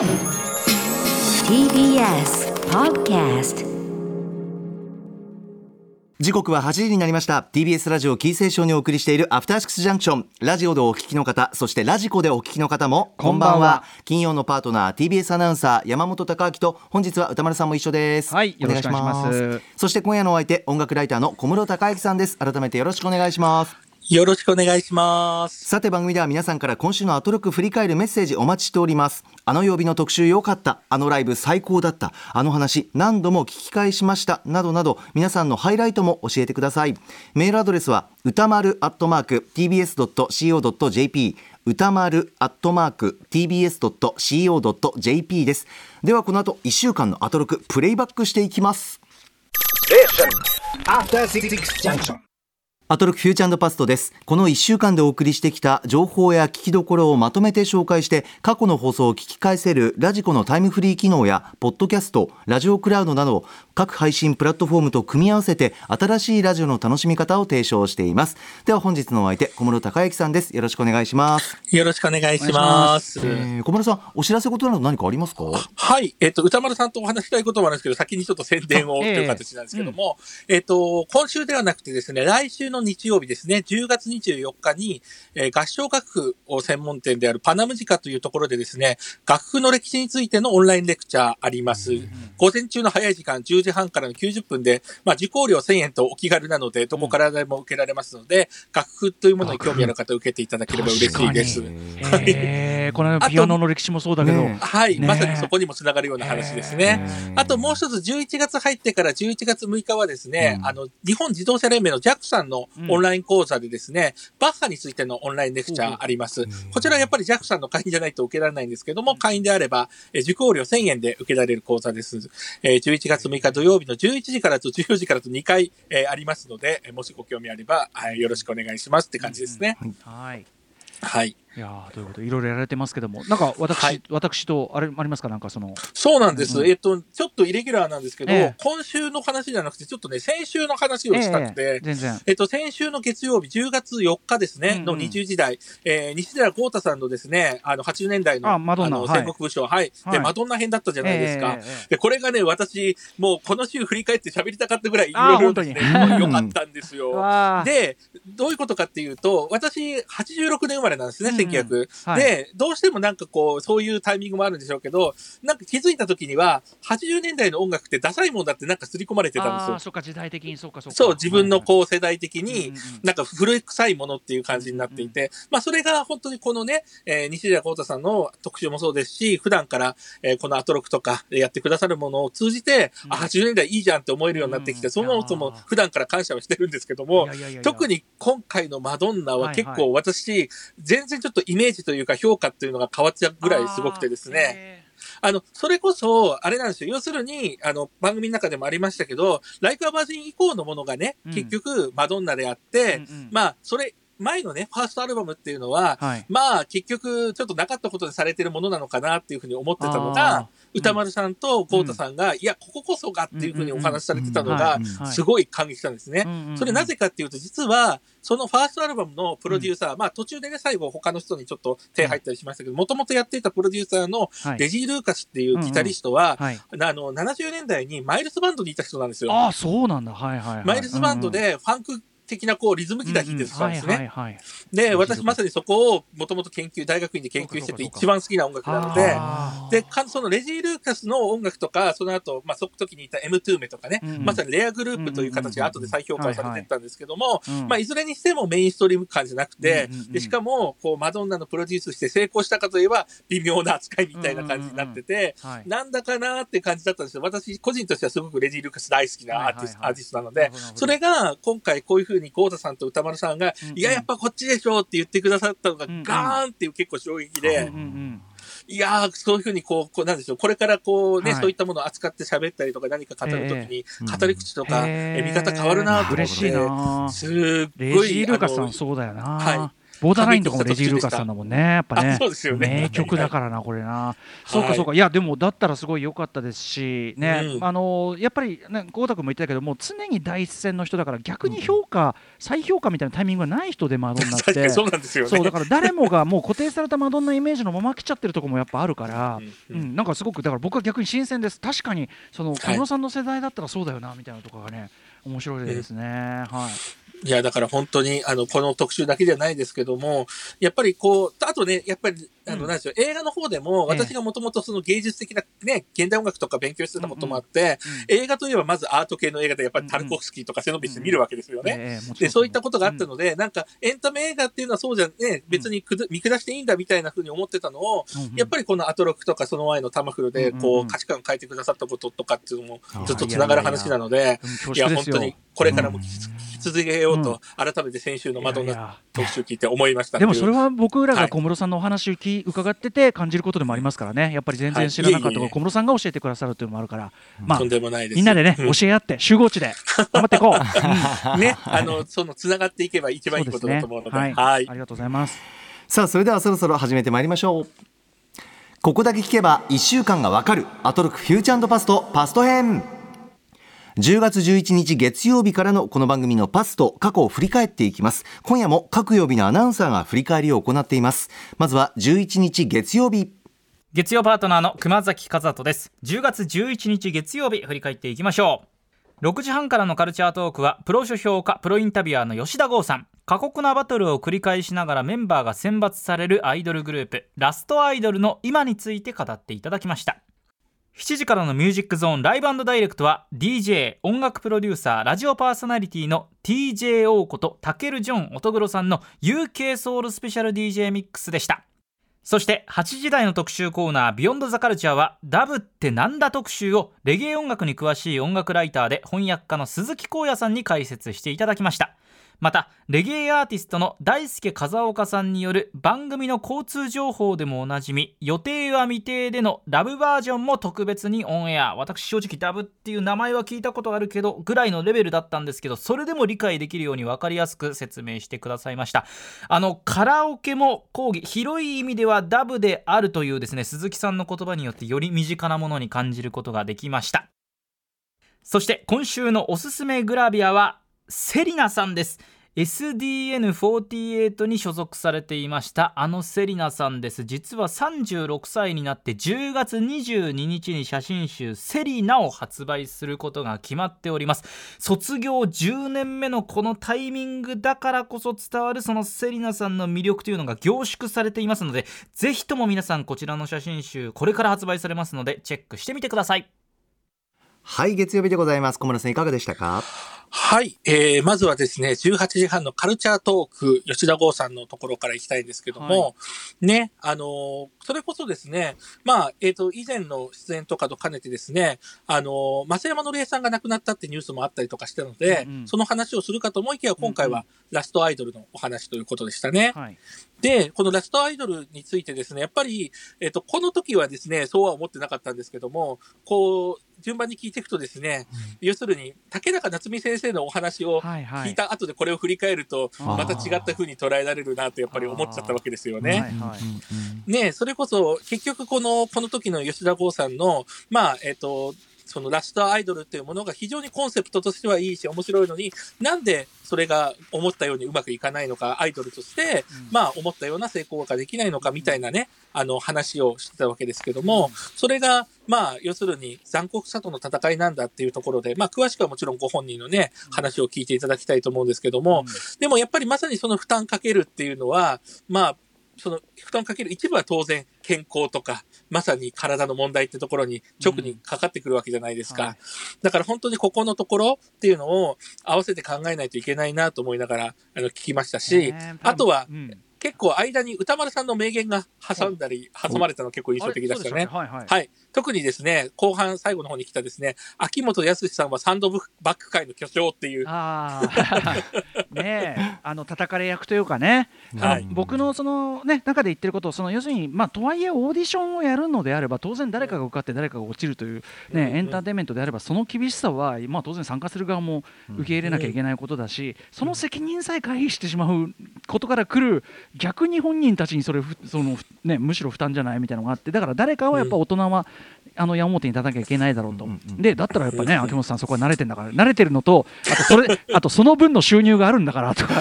TBS Podcast 時刻は8時になりました。TBS ラジオキーセーションにお送りしているアフターシックスジャンクションラジオでお聞きの方そしてラジコでお聞きの方もこんばんは。金曜のパートナー TBS アナウンサー山本貴明と本日は歌丸さんも一緒です。はいよろしくお願いします。そして今夜のお相手音楽ライターの小室孝之さんです。改めてよろしくお願いしますよろしくお願いします。さて番組では皆さんから今週のアトロク振り返るメッセージお待ちしております。あの曜日の特集良かった。あのライブ最高だった。あの話何度も聞き返しました。などなど皆さんのハイライトも教えてください。メールアドレスは歌丸アットマーク tbs.co.jp 歌丸アットマーク tbs.co.jp です。ではこの後1週間のアトロクプレイバックしていきます。After Six Junction. アトロックフューチャーパストです。この1週間でお送りしてきた情報や聞きどころをまとめて紹介して、過去の放送を聞き返せるラジコのタイムフリー機能や、ポッドキャスト、ラジオクラウドなど、各配信プラットフォームと組み合わせて、新しいラジオの楽しみ方を提唱しています。では本日のお相手、小室孝之さんです。よろしくお願いします。よろしくお願いします。えー、小室さん、お知らせことなど何かありますか？はい。えっ、と、歌丸さんとお話ししたいこともあるんですけど、先にちょっと宣伝をとええいう形なんですけども、えっ、と、今週ではなくてですね、来週の日曜日ですね、10月24日に、えー合唱楽譜を専門店であるパナムジカというところでですね、楽譜の歴史についてのオンラインレクチャーあります。午前中の早い時間、10時半からの90分で、まあ、受講料1000円とお気軽なので、どこからでも受けられますので、楽譜というものに興味ある方、受けていただければ嬉しいです。えー、この間ピアノの歴史もそうだけど、ねはい、ねえ。まさにそこにもつながるような話ですね。あともう一つ、11月入ってから11月6日はですね、うん。あの、日本自動車連盟の JAC さんのオンライン講座でですね、バッハについてのオンラインレクチャーあります。こちらはやっぱり JAC さんの会員じゃないと受けられないんですけども、会員であれば、えー受講料1000円で受けられる講座です。えー11月6日土曜日の11時からと14時からと2回、えーありますので、えーもしご興味あれば、はいよろしくお願いしますって感じですね。はい。はい。いやーということでいろいろやられてますけども、なんか私、はい。私とあれありますか？なんかそのそうなんです。うんえっと、ちょっとイレギュラーなんですけど、ええ。今週の話じゃなくて、ちょっとね、先週の話をしたくて、ええ全然。えっと、先週の月曜日、10月4日ですね、うんうん。の20時代、えー西寺豪太さんのですね、あの、80年代の、あマドンナの、はい。戦国武将、はい、はい。で、マドンナ編だったじゃないですか。ええええで、これがね、私、もうこの週振り返って喋りたかったぐらい、いろいろですね、本当に。良かったんですよ。で、どういうことかっていうと、私、86年生まれなんですね、うんうん1900。はいで、どうしてもなんかこう、そういうタイミングもあるんでしょうけど、なんか気づいた時には、80年代の音楽ってダサいもんだってなんか刷り込まれてたんですよ。そっか時代的にそうかそうかそう、自分のうこう世代的うんにうん、なんか古臭いものっていう感じになっていて、まあそれが本当にこのね、えー西寺幸太さんの特集もそうですし、普段から、えーこのアトロクとかやってくださるものを通じて、うんあ、80年代いいじゃんって思えるようになってきて、うんそもそも普段から感謝はしてるんですけども特に今回のマドンナは結はい構私、全然ちょっとイメージというか評価っていうのが変わっちゃうぐらいすごくてですね。ね。あの、それこそ、あれなんですよ。要するに、あの、番組の中でもありましたけど、ライカーバージン以降のものがね、うん。結局、マドンナであって、うんうん。まあ、それ、前のね、ファーストアルバムっていうのは、はい。まあ、結局、ちょっとなかったことでされてるものなのかなっていうふうに思ってたのが、歌丸さんと豪太さんが、いや、こここそがっていうふうにお話しされてたのがすごい感激したんですね。それなぜかっていうと、実は、そのファーストアルバムのプロデューサー、まあ途中でね、最後他の人にちょっと手入ったりしましたけど、もともとやっていたプロデューサーのはい。レジー・ルーカスっていうギタリストは、はい。あの、70年代にマイルスバンドにいた人なんですよ。ああそうなんだ。はいはいはい。マイルスバンドでファンク的なこうリズムギター弾いてたんですね。で、うん私まさにそこをもともと研究、大学院で研究してて一番好きな音楽なので、で、かそのレジー・ルーカスの音楽とか、その後、まあ、その時にいた M2 メとかね、うんうん。まさにレアグループという形が後で再評価をされていったんですけども、うん。まあ、いずれにしてもメインストリーム感じゃなくて、で、しかも、こう、マドンナのプロデュースして成功したかといえば、微妙な扱いみたいな感じになってて、はい。なんだかなーって感じだったんですよ。私、個人としてはすごくレジー・ルーカス大好きなアーティスト,、なのでそれが今回こういうふうに、ゴータさんと歌丸さんが、うんうん。いや、やっぱこっちでしょうって言ってくださったのが、うんうん。ガーンっていう結構衝撃で、うんうんいやー、そういうふうにこう、こうなんでしょう、これからこうね、はい。そういったものを扱って喋ったりとか何か語るときに、ええ語り口とか、へー。え見方変わるなと思って、嬉しいなすっごい、レジー・ルーカスさんそうだよなはボーダーラインとかもレジー・ルーカスさんだもんね、やっぱね。ね。名曲だからな、これな。そうか、そうか、いや、でも、だったらすごい良かったですし、ね、うん。あのやっぱり、ね、豪太君も言ってたけど、もう常に第一線の人だから、逆に評価、再評価みたいなタイミングがない人でマドンナって。そうなんですよね。そうだから誰もがもう固定されたマドンナイメージのまま来ちゃってるところもやっぱあるから、ううんん。なんかすごくだから僕は逆に新鮮です。確かにその小室さんの世代だったらそうだよなみたいなところがね面白いですね、はいいや、だから本当に、あの、この特集だけじゃないですけども、やっぱりこう、あとね、やっぱり、あの、うん。なんでしょう、映画の方でも、ええ。私がもともとその芸術的なね、現代音楽とか勉強してたこともあって、映画といえばまずアート系の映画で、やっぱりタルコフスキーとかセノビス見るわけですよね。で、そういったことがあったので、なんか、エンタメ映画っていうのはそうじゃね、別に見下していいんだみたいな風に思ってたのを、やっぱりこのアトロクとかその前のタマフルで、こう、価値観を変えてくださったこととかっていうのも、ずっと繋がる話なので、うんいや、本当にこれからも聞き続けようと、改めて先週のマドンナ特集聞いて思いましたでもそれは、は僕らはい。が小室さんのお話を聞き伺ってて感じることでもありますからね。やっぱり全然知らなかった小室さんが教えてくださるというのもあるから、まあとんでもないです。みんなでね、うん教え合って集合地で 頑張っていこう、うんね、あの、その、繋がっていけば一番いいことだと思うので、ねはい。あ。りがとうございます。さあそれではそろそろ始めてまいりましょう。ここだけ聞けば1週間がわかる。アトロクフューチャーパストパスト編10月11日月曜日からのこの番組のパスと過去を振り返っていきます。今夜も各曜日のアナウンサーが振り返りを行っています。まずは11日月曜日月曜パートナーの熊崎和人です。10月11日月曜日振り返っていきましょう。6時半からのカルチャートークはプロ書評家プロインタビュアーの吉田剛さん。過酷なバトルを繰り返しながらメンバーが選抜されるアイドルグループラストアイドルの今について語っていただきました。7時からのミュージックゾーンライブダイレクトは DJ 音楽プロデューサーラジオパーソナリティの TJO ことタケル・ジョン乙黒さんの UK ソウルスペシャル DJ ミックスでした。そして8時台の特集コーナービヨンドザカルチャーはダブってなんだ特集をレゲエ音楽に詳しい音楽ライターで翻訳家の鈴木光也さんに解説していただきました。またレゲエアーティストの大輔風岡さんによる番組の交通情報でもおなじみ予定は未定でのラブバージョンも特別にオンエア。私正直ダブっていう名前は聞いたことあるけどぐらいのレベルだったんですけどそれでも理解できるように分かりやすく説明してくださいました。あのカラオケも講義広い意味ではダブであるというですね鈴木さんの言葉によってより身近なものに感じることができました。そして今週のおすすめグラビアはセリナさんです。SDN48 に所属されていました。あのセリナさんです。実は36歳になって10月22日に写真集「セリナ」を発売することが決まっております。卒業10年目のこのタイミングだからこそ伝わるそのセリナさんの魅力というのが凝縮されていますのでぜひとも皆さんこちらの写真集これから発売されますのでチェックしてみてください。はい月曜日でございます。小村さんいかがでしたか？はい。えー、まずはですね、18時半のカルチャートーク、吉田剛さんのところから行きたいんですけども、はね、あのーそれこそですね、まあ、えっ、と、以前の出演とかと兼ねてですね、あのー増山のりえさんが亡くなったってニュースもあったりとかしたので、うんうん。その話をするかと思いきや、今回うんうはラストアイドルのお話ということでしたね。はい。で、このラストアイドルについてですね、やっぱり、えっ、と、この時はですね、そうは思ってなかったんですけども、こう、順番に聞いていくとですね、要するに、竹中夏美先生のお話を聞いた後でこれを振り返ると、また違った風に捉えられるなとやっぱり思っちゃったわけですよね。はいはいねそれこそ、結局この、この時の吉田剛さんの、まあ、えっ、と、そのラストアイドルっていうものが非常にコンセプトとしてはいいし面白いのに、なんでそれが思ったようにうまくいかないのか、アイドルとして、うん。まあ思ったような成功ができないのかみたいなね、あの話をしてたわけですけども、それが、まあ要するに残酷さとの戦いなんだっていうところで、まあ詳しくはもちろんご本人のね、話を聞いていただきたいと思うんですけども、でもやっぱりまさにその負担かけるっていうのは、まあ、その負担かける一部は当然健康とか、まさに体の問題ってところに直にかかってくるわけじゃないですか。はいだから本当にここのところっていうのを合わせて考えないといけないなと思いながらあの聞きましたし、ねあとはうん結構間に歌丸さんの名言が挟んだり、挟まれたの結構印象的でしたね。はい。特にですね、後半最後の方に来たですね、秋元康さんはサンドバック界の巨匠っていう、ああ ねえ。あの叩かれ役というかね、はい。僕のそのね中で言ってることその要するにまあとはいえオーディションをやるのであれば当然誰かが受かって誰かが落ちるといううん。うん。ねエンターテインメントであればその厳しさはまあ当然参加する側も受け入れなきゃいけないことだしその責任さえ回避してしまうことから来る逆に本人たちにそれふその、ね、むしろ負担じゃないみたいなのがあってだから誰かはやっぱ大人は、あの矢面に立たなきゃいけないだろうと、うんうんうん。でだったらやっぱね秋元さんそこは慣れてんだから慣れてるのとあとそれ あとその分の収入があるんだからとか。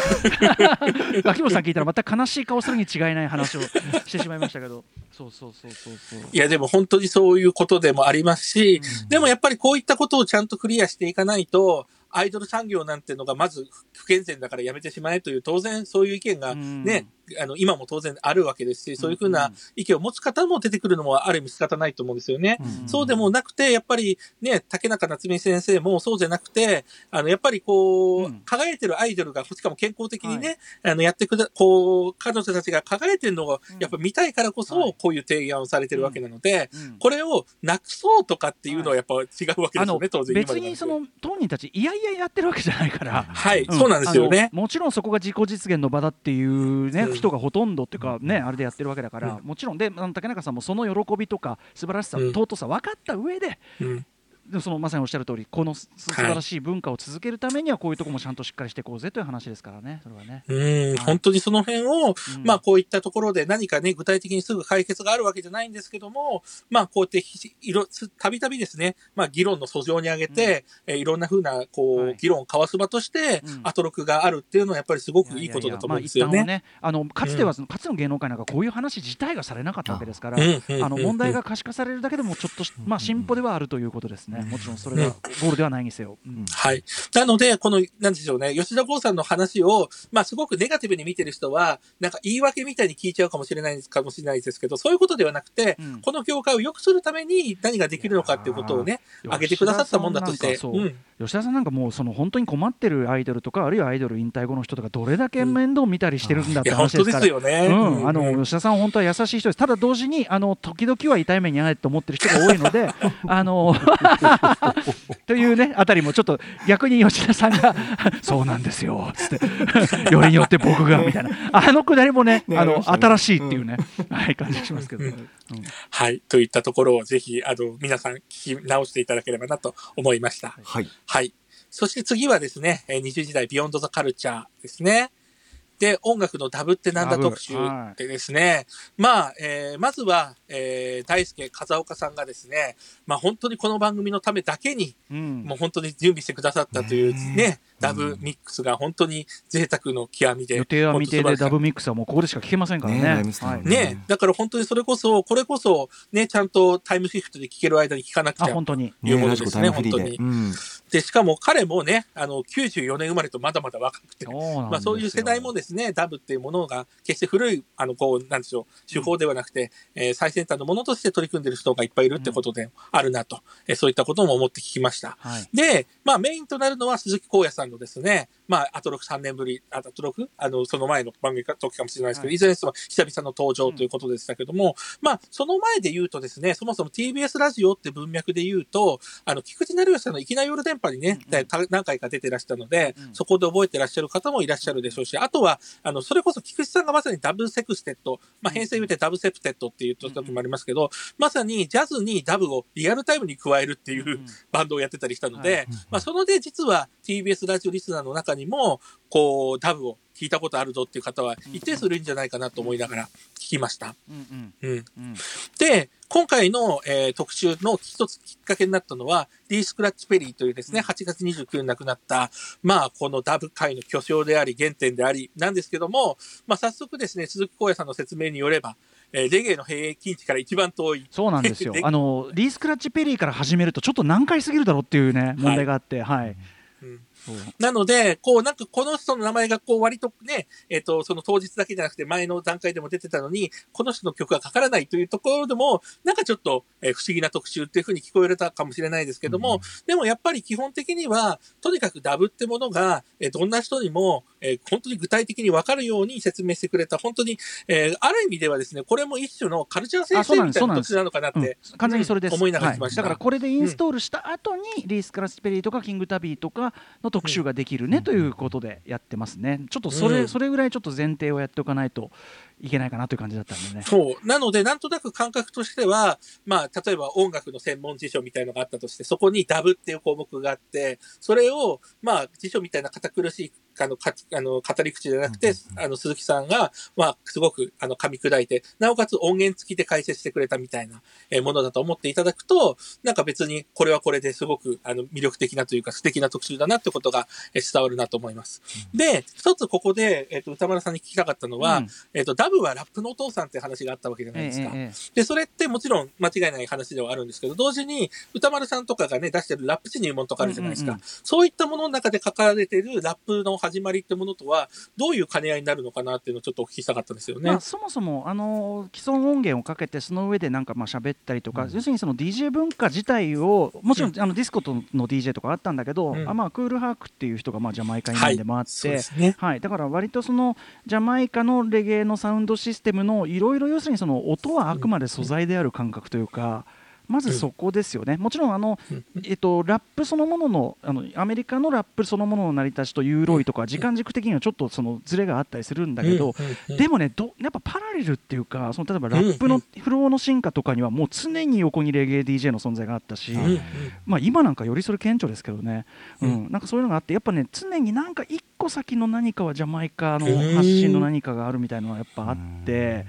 秋元さん聞いたらまた悲しい顔するに違いない話をしてしまいましたけど。そうそうそうそうそう。いや、でも本当にそういうことでもありますし、でもやっぱりこういったことをちゃんとクリアしていかないと、アイドル産業なんてのがまず不健全だからやめてしまえという、当然そういう意見がね、あの、今も当然あるわけですし、そういうふうな意見を持つ方も出てくるのもある意味仕方ないと思うんですよね。そうでもなくて、やっぱりね、竹中夏美先生もそうじゃなくて、あの、やっぱりこう、うん。輝いてるアイドルが、しかも健康的にね、あの、やってくだ、こう、彼女たちが輝いてるのを、やっぱ見たいからこそ、はい。こういう提案をされてるわけなので、うん。これをなくそうとかっていうのはやっぱ違うわけですよね、当然今別にその当人たちいやいややってるわけじゃないから。はい、うん。そうなんですよね。もちろんそこが自己実現の場だっていう、ねうん人がほとんどっていうか、ね、あれでやってるわけだから、うん。もちろんで竹中さんもその喜びとか素晴らしさ、うん。尊さ分かった上でうんでもそのまさにおっしゃる通りこのす素晴らしい文化を続けるためにはこういうところもちゃんとしっかりしていこうぜという話ですからねそれはね。うん、はい本当にその辺を、うん。まあこういったところで何かね、具体的にすぐ解決があるわけじゃないんですけども、まあこうやってたびたびですね、まあ議論の訴状に上げて、えーいろんなふうな、こう、はい。議論を交わす場として、うん。アトロクがあるっていうのはやっぱりすごくいいことだと思うんですよね。いやいやいやまあのかつてはその、かつての芸能界なんかこういう話自体がされなかったわけですから、うん。うん。うん。うん。あの問題が可視化されるだけでもちょっとし、まあ、進歩ではあるということですね、もちろんそれがゴールではないにせよ。うん。はい。なので、この、なんでしょうね、吉田剛さんの話を、まあ、すごくネガティブに見てる人は、なんか言い訳みたいに聞いちゃうかもしれないかもしれないですけど、そういうことではなくて、うん。この業界を良くするために何ができるのかっていうことをね、挙げてくださったもんだとして、吉田さんなんかそう吉田さんなんかもうその本当に困ってるアイドルとかあるいはアイドル引退後の人とかどれだけ面倒見たりしてるんだって話ですから。ですよね。うん、あうのん。吉田さん、本当は優しい人です、ただ同時にあの時々は痛い目に遭えと思ってる人が多いので、あの というね、あたりもちょっと逆に吉田さんが、そうなんですよつって、よりによって僕がみたいな、あのくだりもね、あの新しいっていうね、はい、感じがしますけど、ねうんはい。といったところをぜひ、あの、皆さん聞き直していただければなと思いました。はい。はい。そして次はですね、えー20時代ビヨンドザカルチャーですね。で、音楽のダブってなんだ特集でですね、まあ、えーまずは、えー大輔風岡さんがですね、まあ本当にこの番組のためだけに、うんもう本当に準備してくださったというね、ダブミックスが本当に贅沢の極みで。予定は未定でダブミミックスはもうここでしか聞けませんからね。ねはいねね、だから本当にそれこそ、これこそ、ね、ちゃんとタイムシフトで聞ける間に聞かなくちゃあ本当に。いうものですね、タイムフリーで。本当うんで、しかも彼もね、あの、94年生まれとまだまだ若くて、まあそういう世代もですね、ダブっていうものが決して古い、あの、こう、なんでしょう、手法ではなくて、えー最先端のものとして取り組んでる人がいっぱいいるってことであるなと、えーそういったことも思って聞きました。はい。で、まあメインとなるのは鈴木光也さんのですね、まあアトロク3年ぶり、あアトロク？あの、その前の番組か時かもしれないですけど、はい。い、ずれにしても久々の登場ということでしたけども、まあその前で言うとですね、そもそも TBS ラジオって文脈で言うと、あの、菊池成吉さんのいきなり夜電波にね、うんうん。た何回か出てらしたので、うん。そこで覚えてらっしゃる方もいらっしゃるでしょうし、あとは、あの、それこそ菊地さんがまさにダブセクステット、まあ編成によってダブセプテットっていう時もありますけど、まさにジャズにダブをリアルタイムに加えるっていう、うんバンドをやってたりしたので、はいまあ、そので実は TBS ラジオリスナーの中にも、こう、ダブを聞いたことあるぞっていう方は一定数いるんじゃないかなと思いながら聞きました。うんうんうん。うんで、今回の、えー特集の一つきっかけになったのは、D・ スクラッチ・ペリーというですね、8月29日に亡くなった、まあ、このダブ界の巨匠であり、原点であり、なんですけども、まあ、早速ですね、鈴木光也さんの説明によれば、えーレゲエの平均値から一番遠い、そうなんですよで。あのリースクラッチペリーから始めるとちょっと難解すぎるだろうっていうね問題があって、はい。うんなので、こう、なんかこの人の名前がこう割とね、えっ、と、その当日だけじゃなくて前の段階でも出てたのに、この人の曲がかからないというところでも、なんかちょっと、えー不思議な特集っていう風に聞こえたかもしれないですけども、でもやっぱり基本的には、とにかくダブってものが、えーどんな人にも、えー本当に具体的にわかるように説明してくれた、本当に、えーある意味ではですね、これも一種のカルチャー先生みたいな特集なのかなって、うん。完全にそれです、うん思いながらはい来ました。だからこれでインストールした後に、リースクラッチペリーとかキングタビーとかの特集ができるね、ということでやってますね。ちょっとそれ,、うん。それぐらいちょっと前提をやっておかないといけないかなという感じだったんでね。そう。なので、なんとなく感覚としては、まあ、例えば音楽の専門辞書みたいのがあったとして、そこにダブっていう項目があって、それを、まあ、辞書みたいな堅苦しいあの、かあの語り口じゃなくて、あの、鈴木さんが、まあ、すごく、あの、噛み砕いて、なおかつ音源付きで解説してくれたみたいな、えーものだと思っていただくと、なんか別に、これはこれですごく、あの、魅力的なというか、素敵な特集だなってことが、えー伝わるなと思います。で、一つここで、えっ、と、歌丸さんに聞きたかったのは、うんえっ、と、ダブはラップのお父さんって話があったわけじゃないですか。ええで、それってもちろん間違いない話ではあるんですけど、同時に歌丸さんとかがね、出してるラップ地入門とかあるじゃないですか。そういったものの中で書かれてるラップの始まりってものとは、どういう兼ね合いになるのかなっていうのをちょっとお聞きしたかったんですよね。まあ、そもそもあの既存音源をかけてその上でなんかまあ喋ったりとか、要するにその DJ 文化自体をもちろん、あのディスコとの DJ とかあったんだけど、うんあまあ、クールハークっていう人がまあジャマイカにでもあって、そうですね。はい、だから割とそのジャマイカのレゲエのサウンドシステムのいろいろ要するにその音はあくまで素材である感覚というか。まずそこですよね、もちろんあの、うん。えっと、ラップそのもののあのアメリカのラップそのものの成り立ちとユーロイとか時間軸的にはちょっとそのズレがあったりするんだけど、でもねどやっぱパラレルっていうかその例えばラップのフローの進化とかにはもう常に横にレゲエ DJ の存在があったし、まあ、今なんかよりそれ顕著ですけどね、ううん。んなんかそういうのがあってやっぱね常になんか一個先の何かはジャマイカの発信の何かがあるみたいなのはやっぱあって。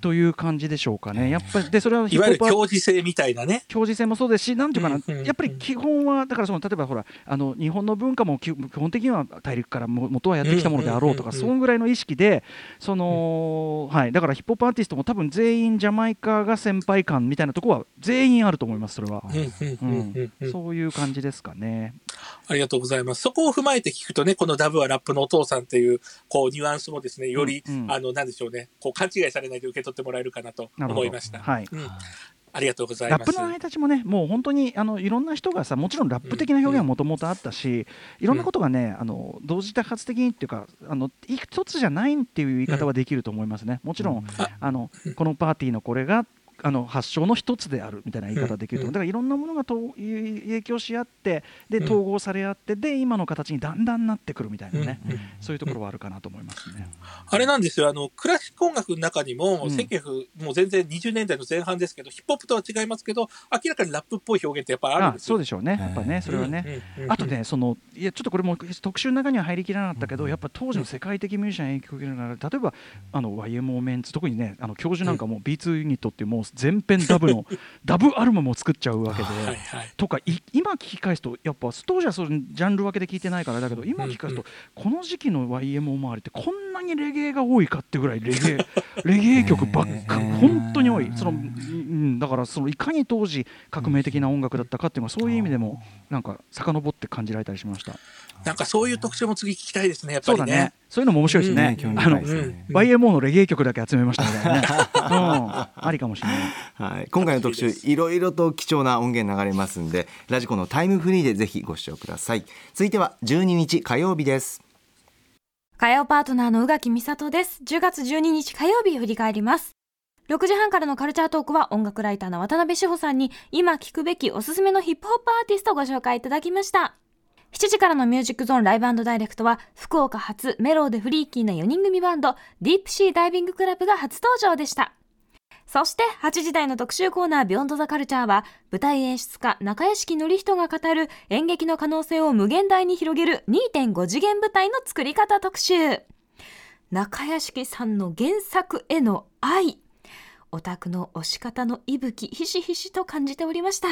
という感じでしょうかね、やっぱりでそれはいわゆる競技性みたいなね。教授性もそうですし、なんていうかな、やっぱり基本は、だからその例えばほらあの、日本の文化も基基本的には大陸からも元はやってきたものであろうとか、そんぐらいの意識で、そのはい、だからヒップホップアーティストも多分全員ジャマイカが先輩感みたいなところは全員あると思います、それは。うんうんうんうん。うん。そういう感じですかね。ありがとうございます。そこを踏まえて聞くとね、このダブはラップのお父さんっていう、こう、ニュアンスもですね、より、あの、なんでしょうね、こう、勘違いされないで受け取ってもらえるかなと思いました。はいうん。ありがとうございます。ラップの成り立ちもね、もう本当にあのいろんな人がさ、もちろんラップ的な表現はもともとあったし、いろんなことがね、あの同時多発的にっていうか、あの一つじゃないっていう言い方はできると思いますね。もちろん、あのこのパーティーのこれがあの発祥の一つであるみたいな言い方はできると思う、だからいろんなものがと影響し合って、でうん。統合され合って、で今の形にだんだんなってくるみたいなね、うん。うん。そういうところはあるかなと思いますね。あれなんですよ、あの、クラシック音楽の中にも、うん。1900、もう全然20年代の前半ですけど、ヒップホップとは違いますけど、明らかにラップっぽい表現ってやっぱあるんあですよ。そうでしょうね、やっぱね、それはね。あとね、そのいやちょっとこれも特集の中には入りきらなかったけど、やっぱ当時の世界的ミュージシャンに影響を受けるなら、例えばあの YMO メンツ、特にね、あの教授なんかも B2 ユニットっていうもう全編ダブの ダブアルバムを作っちゃうわけで。はいはい。とかい今聞き返すとやっぱ当時はそのジャンル分けで聞いてないからだけど今聞き返すとこの時期の YMO 周りってこんなにレゲエが多いかってぐらいレゲエ レゲエ曲ばっか本当に多い。その、うん、だからそのいかに当時革命的な音楽だったかっていうのはそういう意味でもなんか遡って感じられたりしました。なんかそういう特徴も次聞きたいですね、やっぱりね。そうだね。そういうのも面白いですね、ね興味あの深いですよね YMO のレゲエ曲だけ集めましたみたいなね、うん、ありかもしれない。はい、今回の特集いろいろと貴重な音源流れますんでラジコのタイムフリーでぜひご視聴ください。続いては12日火曜日です火曜パートナーの宇垣美里です。10月12日火曜日振り返ります。6時半からのカルチャートークは音楽ライターの渡辺志保さんに今聴くべきおすすめのヒップホップアーティストをご紹介いただきました。7時からのミュージックゾーンライブダイレクトは福岡発メローでフリーキーな4人組バンドディープシーダイビングクラブが初登場でした。そして8時台の特集コーナービヨンドザカルチャーは舞台演出家中屋敷典人が語る演劇の可能性を無限大に広げる2.5次元舞台の作り方特集。中屋敷さんの原作への愛。オタクの推し方の息吹ひしひしと感じておりました。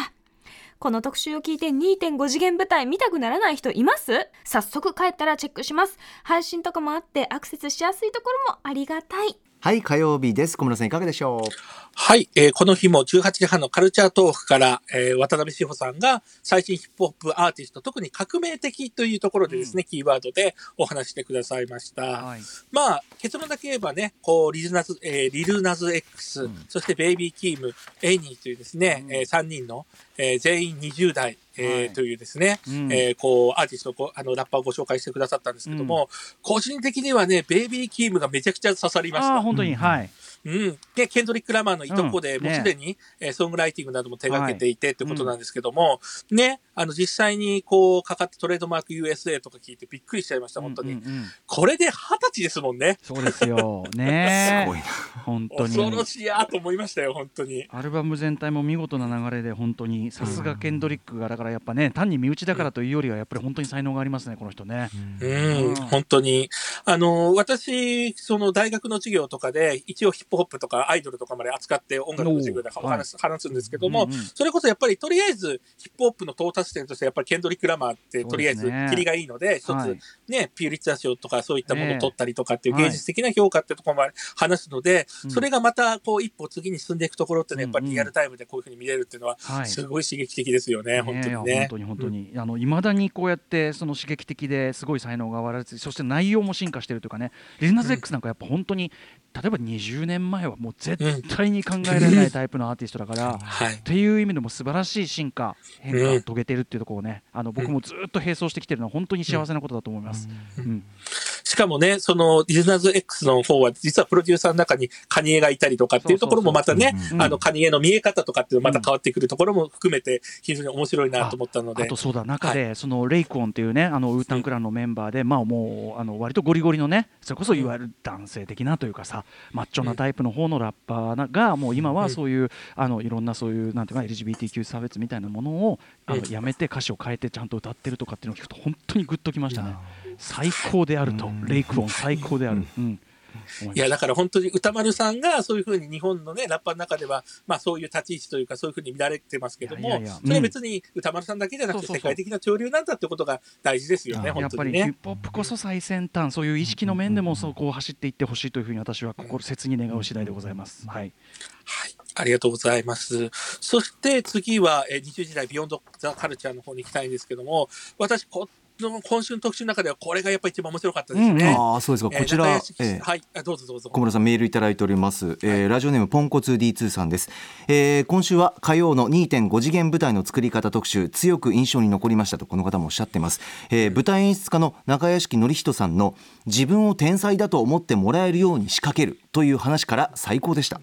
この特集を聞いて2.5次元舞台見たくならない人います？早速帰ったらチェックします。配信とかもあってアクセスしやすいところもありがたい。はい火曜日です。小室さんいかがでしょう？はい、えーこの日も18時半のカルチャートークから、えー渡辺志保さんが最新ヒップホップアーティスト、特に革命的というところでですね、キーワードでお話してくださいました。はい。まあ、結論だけ言えばね、こう、リルナズ、えーリルナズ X、そしてベイビーキーム、エイニーというですね、え3人の、えー全員20代、えーはいというですね、うん。えーこう、アーティストをこう、あの、ラッパーをご紹介してくださったんですけども、個人的にはね、ベイビーキームがめちゃくちゃ刺さりました。本当に、はいうん。で、ケンドリック・ラマーのいとこで、うんもうすでに、えーソングライティングなども手掛けていてってことなんですけども、ね、あの、実際にこう、かかってトレードマーク USA とか聞いてびっくりしちゃいました、本当に。うんうんうんこれで二十歳ですもんね。そうですよ。ね すごいな本当に。恐ろしいやと思いましたよ、本当に。アルバム全体も見事な流れで本当にさすがケンドリックがだからやっぱね単に身内だからというよりはやっぱり本当に才能がありますねこの人ね。うん、うん本当に。あの、私、その大学の授業とかで、一応ヒップホップとかアイドルとかまで扱って音楽の授業で話す,、話すんですけども、うんうんそれこそやっぱりとりあえずヒップホップの到達点としてやっぱりケンドリック・ラマーってとりあえずキリがいいので、一つはい。ね、ピューリッツァー賞とかそういったものを取ったりとかっていうええ芸術的な評価ってところまで話すので、うん。それがまたこう一歩次に進んでいくところってね、やっぱりうんうんリアルタイムでこういうふうに見れるっていうのは、はい。すごい刺激的ですよね、本当にね。本当に本当に、あの未だにこうやってその刺激的ですごい才能が現れてそして内容も進化してるというかねリズナズ X なんかやっぱ本当に例えば20年前はもう絶対に考えられないタイプのアーティストだから。はいっ。ていう意味でも素晴らしい進化変化を遂げてるっていうところをね、あの僕もずっと並走してきてるのは本当に幸せなことだと思います。うんしかもね、そのリズナーズ X の方は、実はプロデューサーの中にカニエがいたりとかっていうところもまたねあのカニエの見え方とかっていうのまた変わってくるところも含めて、非常に面白いなと思ったので。あと。そうだ中で、そのレイクオンっていうねあのウータンクランのメンバーで、まあもうあの割とゴリゴリのねそれこそいわゆる男性的なというかさマッチョなタイプの方のラッパーながもう今はそういう、あのいろんなそういうなんていうか LGBTQ 差別みたいなものをあのうん。やめて歌詞を変えてちゃんと歌ってるとかっていうのを聞くと本当にグッときましたね。最高であるとレイクオン最高である。うん思いや、だから本当に歌丸さんがそういうふうに日本のね、ラッパーの中では、まあそういう立ち位置というかそういうふうに見られてますけどもそれは別に歌丸さんだけじゃなくて世界的な潮流なんだってことが大事ですよね、や本っぱりヒッ。プホップこそ最先端、そういう意識の面でもそこを走っていってほしいというふうに私は心切に願う次第でございます。はい。はい。ありがとうございます。そして次は、えー20時代ビヨンドザカルチャーの方に行きたいんですけども、私、この今週の特集の中ではこれがやっぱり一番面白かったですね。ああそうですか。えーこちら、ええ。はい、あどうぞどうぞ。小室さんメールいただいております、えーラジオネームポンコツ D2 さんです、えー今週は火曜の2.5次元舞台の作り方特集強く印象に残りましたとこの方もおっしゃってます、えー舞台演出家の中屋敷典人さんの自分を天才だと思ってもらえるように仕掛けるという話から最高でした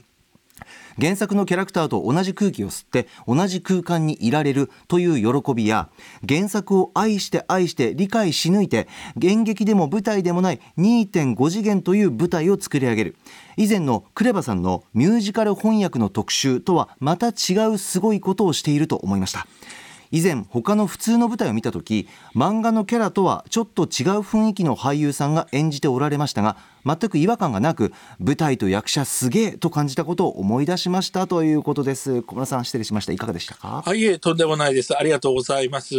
原作のキャラクターと同じ空気を吸って同じ空間にいられるという喜びや原作を愛して愛して理解し抜いて演劇でも舞台でもない2.5次元という舞台を作り上げる。以前のクレバさんのミュージカル翻訳の特集とはまた違うすごいことをしていると思いました。以前他の普通の舞台を見た時漫画のキャラとはちょっと違う雰囲気の俳優さんが演じておられましたが全く違和感がなく舞台と役者すげえと感じたことを思い出しましたということです小村さん失礼しましたいかがでしたか？あいえ、とんでもないです。ありがとうございます。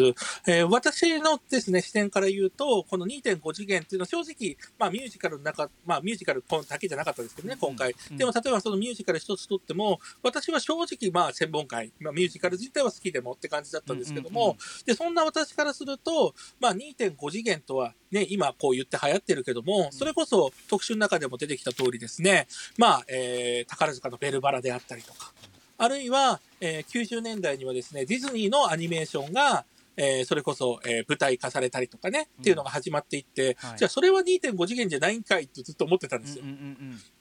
えー私のですね、視点から言うと、この2.5次元っていうのは正直、まあミュージカルの中、まあミュージカルだけじゃなかったですけどね、今回。うんでも例えばそのミュージカル一つとっても、私は正直まあ専門会、まあミュージカル自体は好きでもって感じだったんですけども、うんうんうんで、そんな私からすると、まあ2.5次元とはね、今こう言って流行ってるけども、それこそ特集の中でも出てきた通りですね、まあ、えー宝塚のベルバラであったりとか、あるいは、えー90年代にはですね、ディズニーのアニメーションが、えーそれこそ、えー舞台化されたりとかね、っていうのが始まっていって、はい。じゃあそれは2.5次元じゃないんかいってずっと思ってたんですよ。うんう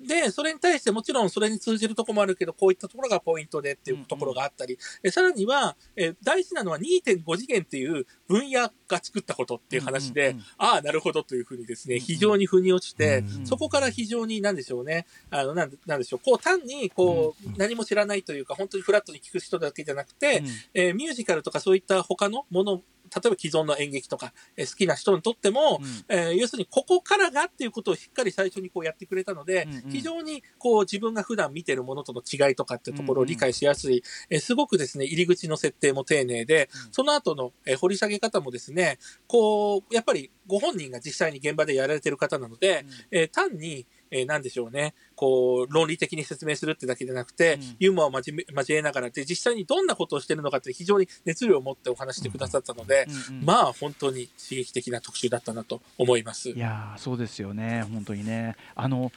んで、それに対してもちろんそれに通じるところもあるけど、こういったところがポイントでっていうところがあったり、えさらには、え大事なのは2.5次元っていう分野が作ったことっていう話で、うんうんうん。ああ、なるほどというふうにですね、うんうん。非常に腑に落ちて、うんそこから非常になんでしょうね、あの、なんなんでしょう、こう単にこう、何も知らないというか、本当にフラットに聞く人だけじゃなくて、うん。えーミュージカルとかそういった他のもの、例えば既存の演劇とか、えー好きな人にとっても、うん。えー要するにここからがっていうことをしっかり最初にこうやってくれたので、うんうん。非常にこう自分が普段見てるものとの違いとかっていうところを理解しやすい、えーすごくですね、入り口の設定も丁寧で、うん。その後の、えー掘り下げ方もですね、こう、やっぱりご本人が実際に現場でやられてる方なので、えー単に、えーなんでしょうね、こう、論理的に説明するってだけじゃなくて、うんユーモアを交えながらで、実際にどんなことをしてるのかって非常に熱量を持ってお話してくださったので、うんうんまあ本当に刺激的な特集だったなと思います。いやーそうですよね、本当にね。あの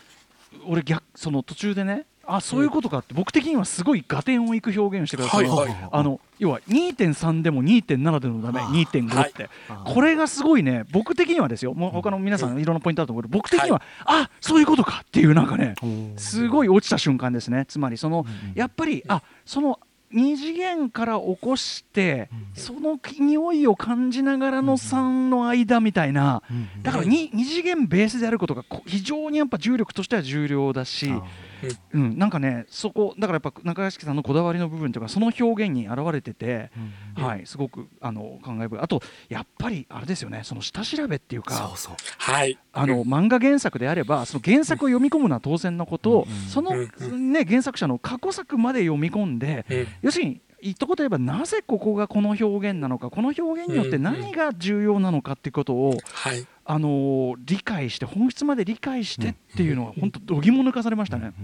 俺逆その途中でねあそういうことかって僕的にはすごい合点をいく表現をしてください、はいはい。あの要は2.3でも2.7でもダメ2.5って、これがすごいね僕的にはですよ。もう他の皆さんいろんなポイントあると思うけど僕的には、あそういうことかっていうなんかねすごい落ちた瞬間ですね。つまりそのやっぱりあその2次元から起こして、その匂いを感じながらの3の間みたいな、だから 2, 2次元ベースであることがこ非常にやっぱ重力としては重要だし、うん、なんかねそこだからやっぱ中屋敷さんのこだわりの部分というかその表現に表れてて、はい、すごくあの考え深い。あとやっぱりあれですよねその下調べっていうかそうそう。はい。あの漫画原作であればその原作を読み込むのは当然のこと、その、ね、原作者の過去作まで読み込んで、うん。要するに一言言えばなぜここがこの表現なのかこの表現によって何が重要なのかっていうことを、はい。あのー理解して本質まで理解してっていうのは本当度肝抜かされましたね。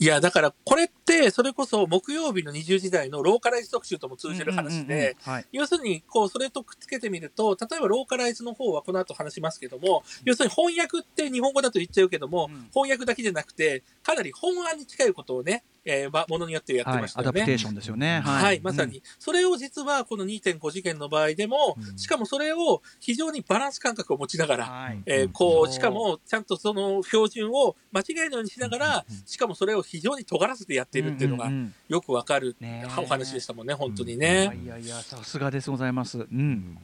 いや、だから、これって、それこそ木曜日の20時台のローカライズ特集とも通じる話うんうんうんで、うん。はい。要するに、こう、それとくっつけてみると、例えばローカライズの方はこの後話しますけども、要するに翻訳って日本語だと言っちゃうけども、うん。翻訳だけじゃなくて、かなり本案に近いことをね、えー、まものによってやってはいましたよね。アダプテーションですよね。はい、まさに。それを実はこの2.5次元の場合でも、しかもそれを非常にバランス感覚を持ちながら、はいえーこそうう、しかもちゃんとその標準を間違えないようにしながら、しかもそれを非常に尖らせてやっているっていうのがんんんよくわかるお話でしたもんね、本当にいね。やいやいやさすがですございます。うん。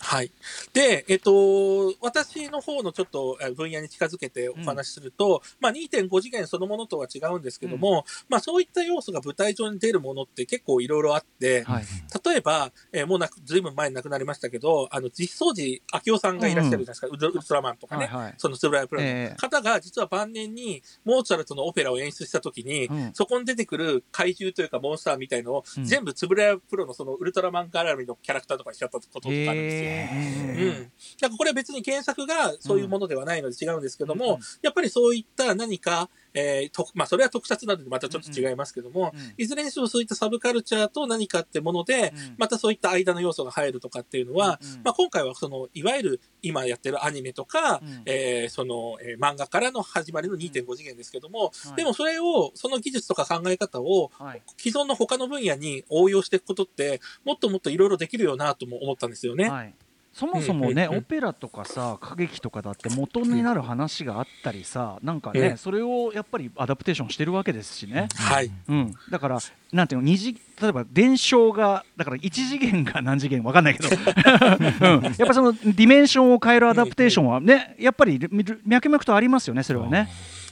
はい。で、えっと、私の方のちょっとえ分野に近づけてお話しすると、まあ2.5次元そのものとは違うんですけども、まあそういった要素が舞台上に出るものって結構いろいろあって、はい。例えば、えーもうなく、ずいぶん前に亡くなりましたけど、あの、実相寺明夫さんがいらっしゃるじゃないですか、ウルウルトラマンとかね、はいはい。そのスーライプラええ。の方が、実は晩年に、モーツァルトのオペラを演出した時に、うん。そこに出てくる怪獣というかモンスターみたいのを、うん。全部つぶらやプロのそのウルトラマン絡みのキャラクターとかにしちゃったこととかあるんですよ。へーうん。だからこれは別に原作がそういうものではないので違うんですけども、やっぱりそういった何か、えーとまあそれは特撮なのでまたちょっと違いますけども、うんうんいずれにしろそういったサブカルチャーと何かってもので、うんまたそういった間の要素が入るとかっていうのは、うんうんまあ今回はその、いわゆる今やってるアニメとか、うんえーその、えー漫画からの始まりの2.5次元ですけども、はいでもそれを、その技術とか考え方を、はい。既存の他の分野に応用していくことって、もっともっといろいろできるよなとも思ったんですよね。はい。そもそもね、オペラとかさ歌劇とかだって元になる話があったりさなんかね、うんそれをやっぱりアダプテーションしてるわけですしね、はい。うん、だからなんていうの二次例えば伝承がだから1次元が何次元わかんないけど、うん、やっぱそのディメンションを変えるアダプテーションはねやっぱり脈々とありますよねそれはね。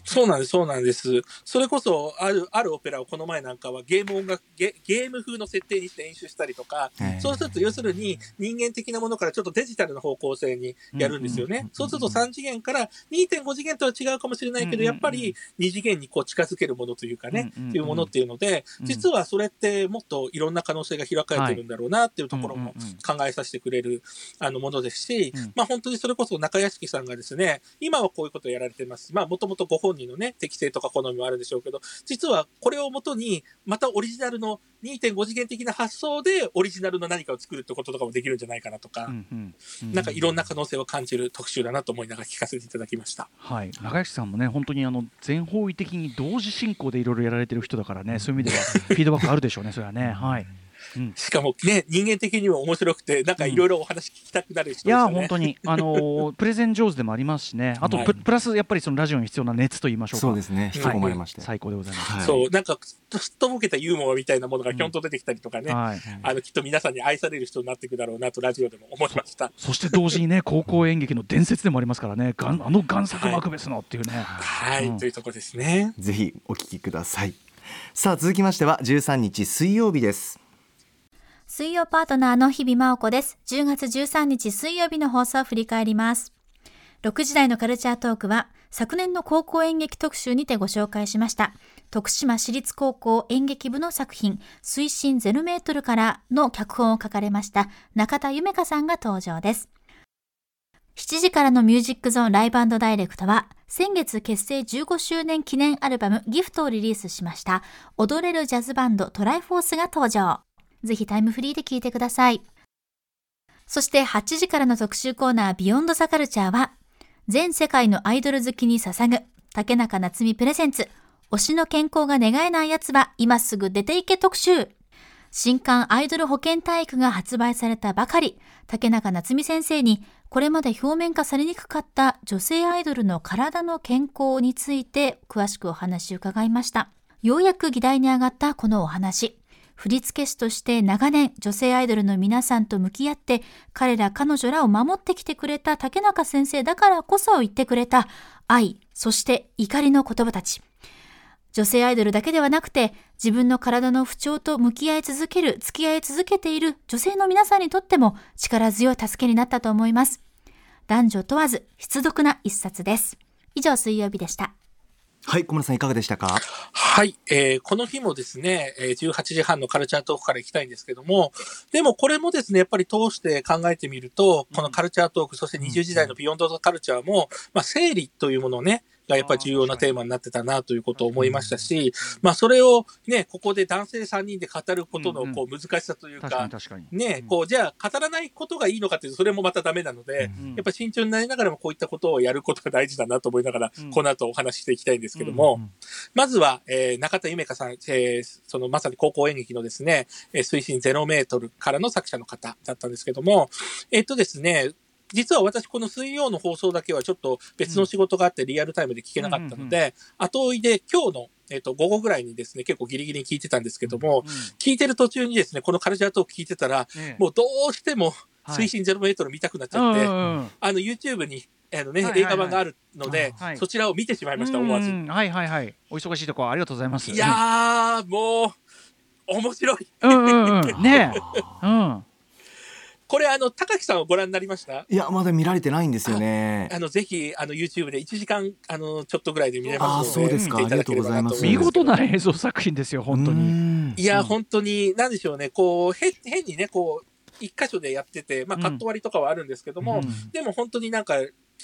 そうなんです、そうなんです。それこそ、ある、あるオペラをこの前なんかはゲーム音楽、ゲゲーム風の設定にして演出したりとか、はい。そうすると、要するに人間的なものからちょっとデジタルの方向性にやるんですよね。そうすると3次元から2.5次元とは違うかもしれないけど、やっぱり2次元にこう近づけるものというかね、うんうんうんっていうものっていうので、うん。実はそれってもっといろんな可能性が開かれてるんだろうなっていうところも考えさせてくれるあのものですし、うん。まあ本当にそれこそ中屋敷さんがですね、今はこういうことをやられてます。し。まあもともとご本人のね、適性とか好みもあるんでしょうけど、実はこれをもとに、またオリジナルの2.5次元的な発想でオリジナルの何かを作るってこととかもできるんじゃないかなとか、うんうん。うん。なんかいろんな可能性を感じる特集だなと思いながら聞かせていただきました。はい、中西さんもね本当にあの全方位的に同時進行でいろいろやられてる人だからねそういう意味ではフィードバックあるでしょうねそれはね。はい。うん。しかもね、人間的にも面白くて、なんかいろいろお話聞きたくなる人ですいや。本当に。あのー プレゼン上手でもありますしね。あとはいプ,、プラスやっぱりそのラジオに必要な熱と言いましょうか。そうですね。引き込まれまして、最高でございます、はいそう、なんか、すっとぼけたユーモアみたいなものがひょんと出てきたりとかね、はい、あの、きっと皆さんに愛される人になっていくだろうなと、ラジオでも思いました。そして同時にね高校演劇の伝説でもありますからね。がんあの贋作マクベスのっていうね、はい、うん。というところですね。ぜひお聞きください。さあ続きましては13日水曜日です水曜パートナーの日々真央子です。10月13日水曜日の放送を振り返ります。6時台のカルチャートークは、昨年の高校演劇特集にてご紹介しました。徳島市立高校演劇部の作品、推進0メートルからの脚本を書かれました中田ゆめかさんが登場です。7時からのミュージックゾーンライブダイレクトは、先月結成15周年記念アルバムギフトをリリースしました、踊れるジャズバンドトライフォースが登場。ぜひタイムフリーで聞いてください。そして8時からの特集コーナービヨンドザカルチャーは、全世界のアイドル好きに捧ぐ、竹中夏実プレゼンツ、推しの健康が願えない奴は今すぐ出ていけ特集。新刊アイドル保健体育が発売されたばかり、竹中夏美先生にこれまで表面化されにくかった女性アイドルの体の健康について詳しくお話を伺いました。ようやく議題に上がったこのお話。振付師として長年女性アイドルの皆さんと向き合って彼ら彼女らを守ってきてくれた竹中先生だからこそ言ってくれた愛、そして怒りの言葉たち。女性アイドルだけではなくて自分の体の不調と向き合い続ける、付き合い続けている女性の皆さんにとっても力強い助けになったと思います。男女問わず必読な一冊です。以上水曜日でした。はい小村さんいかがでしたか？はい、えーこの日もですね、18時半のカルチャートークから行きたいんですけども、でもこれもですね、やっぱり通して考えてみると、このカルチャートーク、そして20時代のビヨンドカルチャーも、まあ、整理というものをね、がやっぱり重要なテーマになってたなということを思いましたし、まあそれをね、ここで男性3人で語ることのこう難しさという確か。ね、こう、じゃあ語らないことがいいのかっていうと、それもまたダメなので、うんやっぱ慎重になりながらもこういったことをやることが大事だなと思いながら、うん。この後お話ししていきたいんですけども、うんまずは、えー中田ゆめかさん、えーそのまさに高校演劇のですね、えー推進0メートルからの作者の方だったんですけども、えっとですね、実は私この水曜の放送だけはちょっと別の仕事があってリアルタイムで聞けなかったので、後追いで今日の、えっと午後ぐらいにですね、結構ギリギリに聞いてたんですけども、うん聞いてる途中にですね、このカルチャートーク聞いてたら、ねもうどうしてもはい推進0メートル見たくなっちゃって、あの YouTube にあのね、映画版があるので、はいそちらを見てしまいました、思わず。うんはいはいはい。お忙しいところありがとうございます。いやー、もう、面白い。うん。ねえ。うん。これ、あの、高木さんをご覧になりました？いやまだ見られてないんですよね。あの、ぜひ、あの、YouTube で1時間、あの、ちょっとぐらいで見れますので、そうですか。見ていただければなと思います。見事な映像作品ですよ、本当うに。ん。いや、うん本当に、なんでしょうね、こう、変変にね、こう、一箇所でやってて、まあ、うんカット割りとかはあるんですけども、うん。でも本当になんか、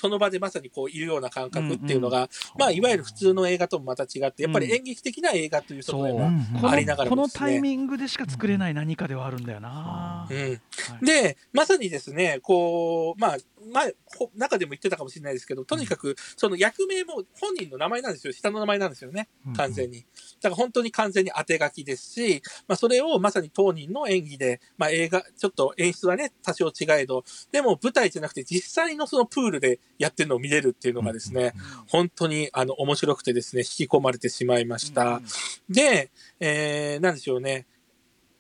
その場でまさにこういるような感覚っていうのが、まあ、いわゆる普通の映画ともまた違って、やっぱり演劇的な映画という側面そう。は、んこありながのこのらもですね。タイミングでしか作れない何かではあるんだよな。うん。はい。で、まさにですね、こう、まあ、前、ほ中でも言ってたかもしれないですけど、とにかく、その役名も本人の名前なんですよ。下の名前なんですよね。完全に。だから本当に完全に当て書きですし、まあ、それをまさに当人の演技で、まあ、映画、ちょっと演出はね、多少違えど、でも舞台じゃなくて実際のそのプールでやってるのを見れるっていうのがですね、本当にあの面白くてですね、引き込まれてしまいました。で、えー、なんでしょうね。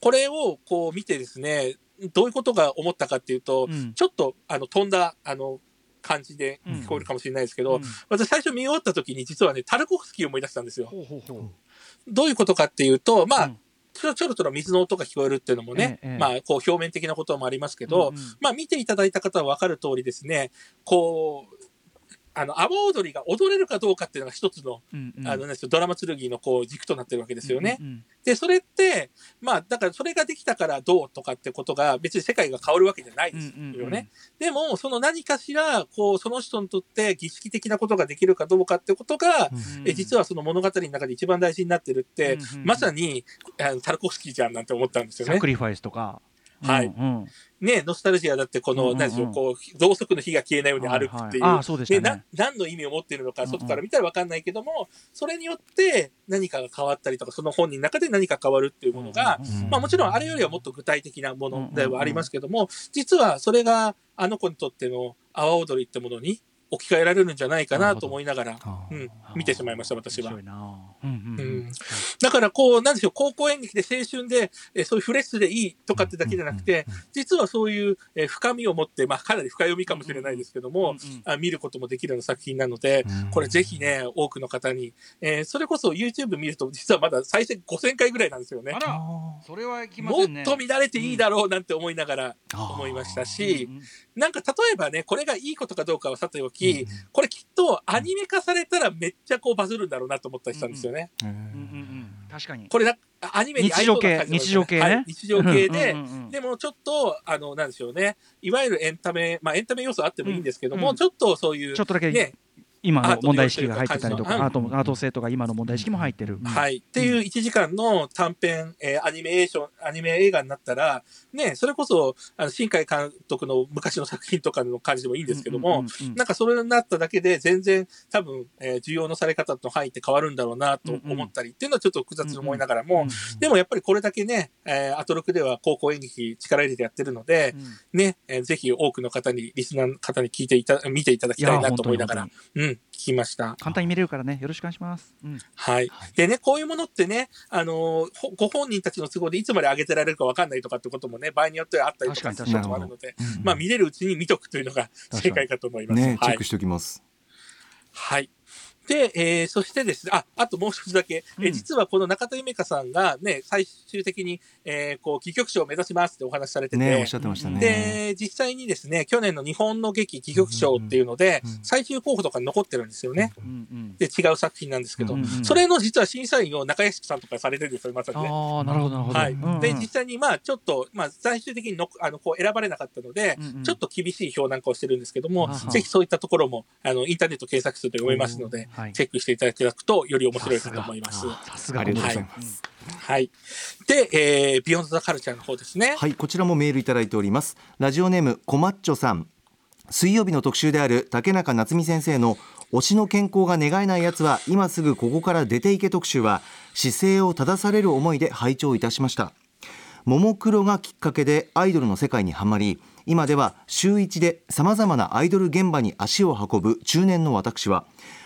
これをこう見てですね、どういうことが思ったかっていうと、うん。ちょっとあの飛んだあの感じで聞こえるかもしれないですけど、うん。私最初見終わった時に実はね、タルコフスキーを思い出したんですよ。ほうほうほう。どういうことかっていうと、まあ、うん。ちょろちょろちょろ水の音が聞こえるっていうのもね、ええええ。まあ、こう表面的なこともありますけど、うんうん。まあ見ていただいた方は分かる通りですね、こう、あの、阿波踊りが踊れるかどうかっていうのが一つの、うんうんあの、ドラマ剣のこう軸となってるわけですよね。うんうんで、それって、まあ、だからそれができたからどうとかってことが別に世界が変わるわけじゃないですよね。うんうんうんでも、その何かしら、こう、その人にとって儀式的なことができるかどうかってことが、うんえ実はその物語の中で一番大事になってるって、うんうんまさにあのタルコフスキーじゃんなんて思ったんですよねサク。リファイスとか。はいうんうんね、ノスタルジアだってこの、うんうんうん。なんでしょう、こう、ろうそくの火が消えないように歩くっていう、はいはいあそうでね。な何の意味を持っているのか、うんうん外から見たら分かんないけども、それによって何かが変わったりとか、その本人の中で何か変わるっていうものが、うんうんまあもちろんあれよりはもっと具体的なものではありますけども、実はそれがあの子にとっての阿波踊りってものに置き換えられるんじゃないかなと思いながら、あうん、見てしまいました、私は。だからこう、なんでしょう、高校演劇で青春で、えーそういうフレッシュでいいとかってだけじゃなくて、実はそういう、えー深みを持って、まあかなり深読みかもしれないですけども、あ見ることもできるような作品なので、これぜひね、多くの方に、えーそれこそ YouTube 見ると実はまだ再生5000回ぐらいなんですよね。あ。ら、それはいきまもっせんね。と見られていいだろうなんて思いながら思いましたし、なんか例えばね、これがいいことかどうかはさておき、これきっとアニメ化されたらめっちゃこうバズるんだろうなと思ったりしたんですよね。うんうんうん。確かに。これな、アニメに合いそうな感じ日常系なんですよはい日常系でうんうんうん、でもちょっと、あの、なんでしょうね。いわゆるエンタメ、まあエンタメ要素あってもいいんですけども、うん。ちょっとそういうちょっ、とだけね、今の問題意識が入ってたりとうん。かアートもアート性とか今の問題意識も入ってる、うん。はい。っていう1時間の短編、えーアニメーション、アニメ映画になったら、ね、それこそ、あの、新海監督の昔の作品とかの感じでもいいんですけども、うんうんうんうん。なんかそれになっただけで全然多分、えー需要のされ方の範囲って変わるんだろうなと思ったりっていうのはちょっと複雑に思いながらも、でもやっぱりこれだけね、えーアトロクでは高校演劇力入れてやってるので、ね、えーぜひ多くの方に、リスナーの方に聞いていた、見ていただきたいなと思いながら。うん、聞きました。簡単に見れるからねよろしくお願いします、うんはい。でね、こういうものってね、あのーほご本人たちの都合でいつまで上げてられるか分かんないとかってこともね、場合によってはあったりとかすることもあるので、うんまあ見れるうちに見とくというのが正解かと思います。ねチはいェック。しておきます。はい。で、えーそしてですね、あ、あともう一つだけ、えーうん。実はこの中田ゆめ香さんがね、最終的に、えーこう、戯曲賞を目指しますってお話しされてて、ねおっしゃってましたね。で、実際にですね、去年の日本の劇戯曲賞っていうので、うんうん最終候補とかに残ってるんですよね。うんうんで、違う作品なんですけど、うんうんそれの実は審査員を中屋敷さんとかされてるんですよ、まさにね。ああなるほどなるほど、はい。うんうん。で、実際に、まあ、ちょっと、まあ、最終的にのあのこう選ばれなかったので、うんうん。ちょっと厳しい票なんかをしてるんですけどもぜひそういったところも、あの、インターネット検索すると読めますので、はいチェックしていただくと、より面白いかと思います。さすがありがとうございまます。はい。で、えー、ビヨンドザカルチャーの方ですね。はい、こちらもメールいただいております。ラジオネームこまっちょさん。水曜日の特集である竹中夏美先生の推しの健康が願えないやつは今すぐここから出ていけ特集は姿勢を正される思いで拝聴いたしました。ももクロがきっかけでアイドルの世界にはまり今では週一でさまざまなアイドル現場に足を運ぶ中年の私は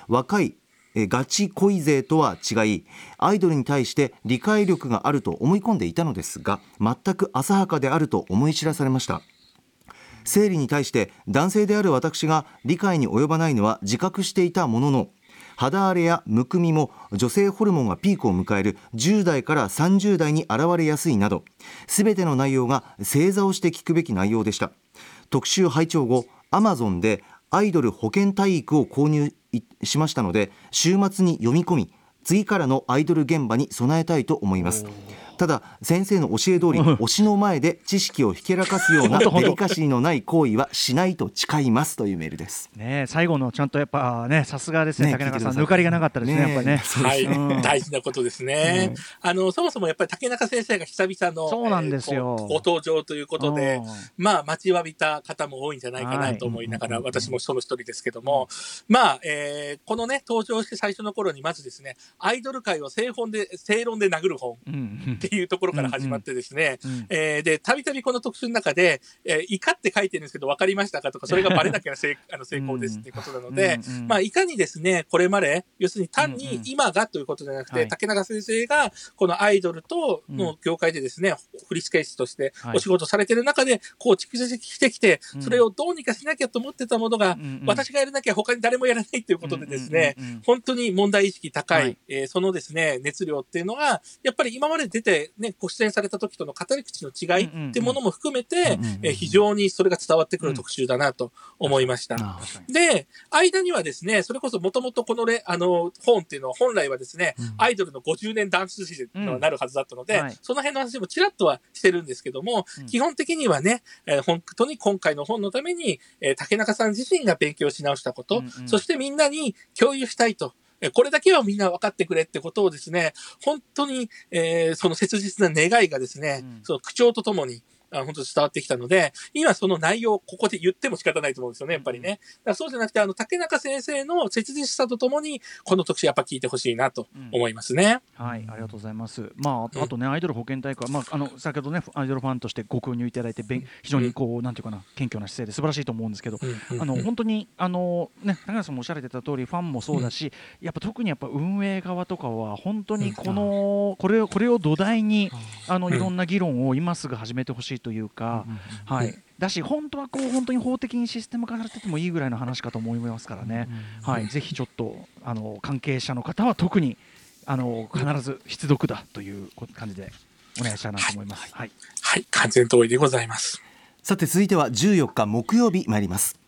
若いえガチ恋勢とは違いアイドルに対して理解力があると思い込んでいたのですが全く浅はかであると思い知らされました。生理に対して男性である私が理解に及ばないのは自覚していたものの肌荒れやむくみも女性ホルモンがピークを迎える10代から30代に現れやすいなど全ての内容が正座をして聞くべき内容でした。特集拝聴後アマゾンでアイドル保健体育を購入しましたので週末に読み込み次からのアイドル現場に備えたいと思います。ただ先生の教え通り推しの前で知識をひけらかすような デリカシーのない行為はしないと誓いますというメールです。ねえ最後のちゃんとやっぱねさすがですねね竹中さん。抜かりがなかったですねやっぱね。はい、うん。大事なことですね。あの、そもそもやっぱり竹中先生が久々の、そうなんですよ。ご登場ということで、うん。まあ、待ちわびた方も多いんじゃないかはないと思いながら、私もその一人ですけども、まあ、えーこのね、登場して最初の頃に、まずですね、アイドル界を正本で、正論で殴る本っていうところから始まってですね、で、たびたびこの特集の中で、えー怒って書いてるんですけど、分かりましたかとか、それがバレなきゃ成あの成功ですっていうことなので、うんうんまあ、いかにですね、これまで、要するに単に今がということじゃなくて、はい。竹中先生が、このアイドルとの業界でですね、振付師としてはい。お仕事されてる中で、こう蓄積してきてうん、それをどうにかしなきゃと思ってたものが、私がやらなきゃ他に誰もやらないということでですね、本当に問題意識高い、はい。えーそのですね、熱量っていうのが、やっぱり今まで出てね、ご出演された時との語り口の違いってものも含めて、えー非常にそれが伝わってくる特集だなと思いました。あで、間にはですね、それこそもともとこのレあの本っていうのは本来はですね、アイドルの50年ダンス史になるはずだったので、その辺の話もちらっとはしてるんですけども、うん。基本的にはね、えー本当に今回の本のために、えー竹中さん自身が勉強し直したこと、そしてみんなに共有したいと。えーこれだけはみんな分かってくれってことをですね、本当に、えーその切実な願いがですね、うんその口調とともに、あ本当に伝わってきたので、今その内容をここで言っても仕方ないと思うんですよね、やっぱりね。だそうじゃなくて、あの、竹中先生の切実さとともに、この特集やっぱ聞いてほしいなと思いますね。はい、ありがとうございます。まあ、あとね、アイドル保健大会は、まあ、あの、先ほどね、アイドルファンとしてご購入いただいて、べん非常にこう、なんていうかな、謙虚な姿勢で素晴らしいと思うんですけど。あの、本当に、あの、ね、高橋さんもおっしゃられてた通り、ファンもそうだし、やっぱ特にやっぱ運営側とかは、本当にこの、これを、これを土台に、あの、いろんな議論を今すぐ始めてほしいというか。はい。だし、本当はこう、本当に法的にシステム化されててもいいぐらいの話かと思いますからね。はい、ぜひちょっと、あの、関係者の方は特に。あの必ず必読だという感じでお願いしたいなと思います。はい、はい、完全同意でございます。さて続いては14日木曜日参ります。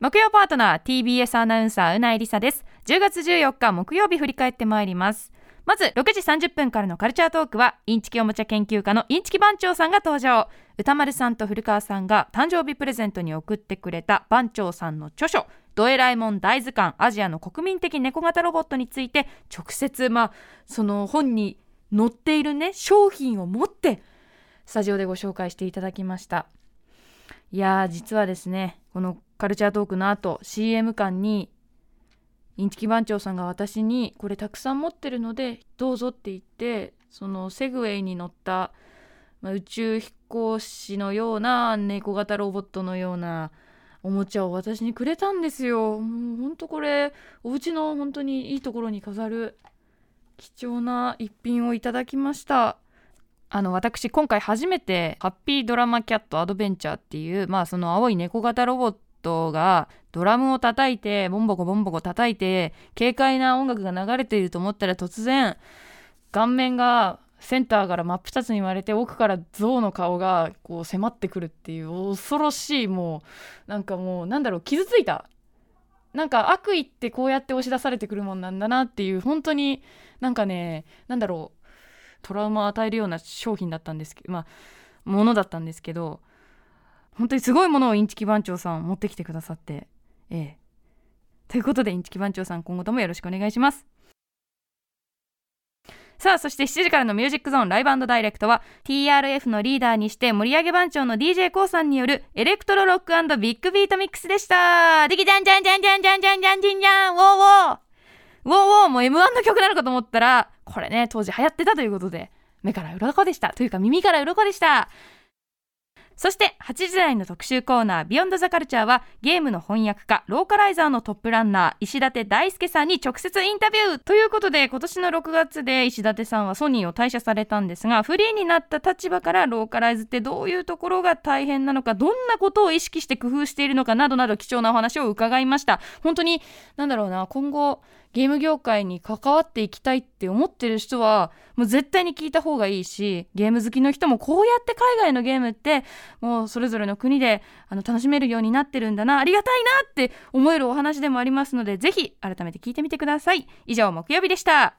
木曜パートナー TBS アナウンサーうないりさです。10月14日木曜日振り返ってまいります。まず6時30分からのカルチャートークはインチキおもちゃ研究家のインチキ番長さんが登場。歌丸さんと古川さんが誕生日プレゼントに送ってくれた番長さんの著書ドエラえもん大図鑑アジアの国民的猫型ロボットについて直接まあその本に載っているね商品を持ってスタジオでご紹介していただきました。いや実はですねこのカルチャートークの後 CM 館にインチキ番長さんが私にこれたくさん持ってるのでどうぞって言ってそのセグウェイに乗った、ま、宇宙飛行士のような猫型ロボットのようなおもちゃを私にくれたんですよ。もうほんとこれお家の本当にいいところに飾る貴重な一品をいただきました。あの私今回初めてハッピードラマキャットアドベンチャーっていうまあその青い猫型ロボットがドラムを叩いてボンボコボンボコ叩いて軽快な音楽が流れていると思ったら突然顔面がセンターから真っ二つに割れて奥から象の顔がこう迫ってくるっていう恐ろしいもうなんかもうなんだろう傷ついた。なんか悪意ってこうやって押し出されてくるもんなんだなっていう本当に なんかねなんだろうトラウマを与えるような商品だったんですけどまあものだったんですけど本当にすごいものをインチキ番長さん持ってきてくださってええ。ということでインチキ番長さん今後ともよろしくお願いします。さあそして7時からのミュージックゾーンライブダイレクトは TRF のリーダーにして盛り上げ番長の d j k o さんによるエレクトロロックビッグビートミックスでした。ディキジャンジャンジャンジャンジャンジャンジャンジンジャン。ウォーウォー。ウォーウォーも M1 の曲なのかと思ったらこれね当時流行ってたということで目から鱗でした。というか耳から鱗でした。そして8時台の特集コーナー「 Beyond the Culture はゲームの翻訳家ローカライザーのトップランナー石立大輔さんに直接インタビュー。ということで今年の6月で石立さんはソニーを退社されたんですがフリーになった立場からローカライズってどういうところが大変なのかどんなことを意識して工夫しているのかなどなど貴重なお話を伺いました。本当になんだろうな今後ゲーム業界に関わっていきたいって思ってる人はもう絶対に聞いた方がいいしゲーム好きの人もこうやって海外のゲームってもうそれぞれの国であの楽しめるようになってるんだなありがたいなって思えるお話でもありますのでぜひ改めて聞いてみてください。以上木曜日でした。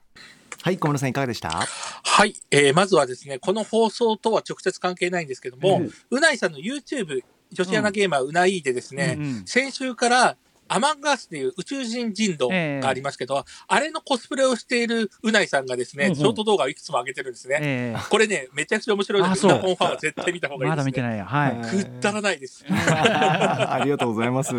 はい小室さんいかがでした？はい、えーまずはですね、この放送とは直接関係ないんですけども、うないさんの YouTube、女子アナゲーマーうないでですね、うんうん。先週からアマンガースっていう宇宙人人狼がありますけど、あれのコスプレをしているうないさんがですね、うんうん。ショート動画をいくつも上げてるんですね。えこれね、めちゃくちゃ面白いので、あそう。うなぽんファンは絶対見た方えがいいです、ね。まだ見てないやはい。くったらないです。ありがとうございます。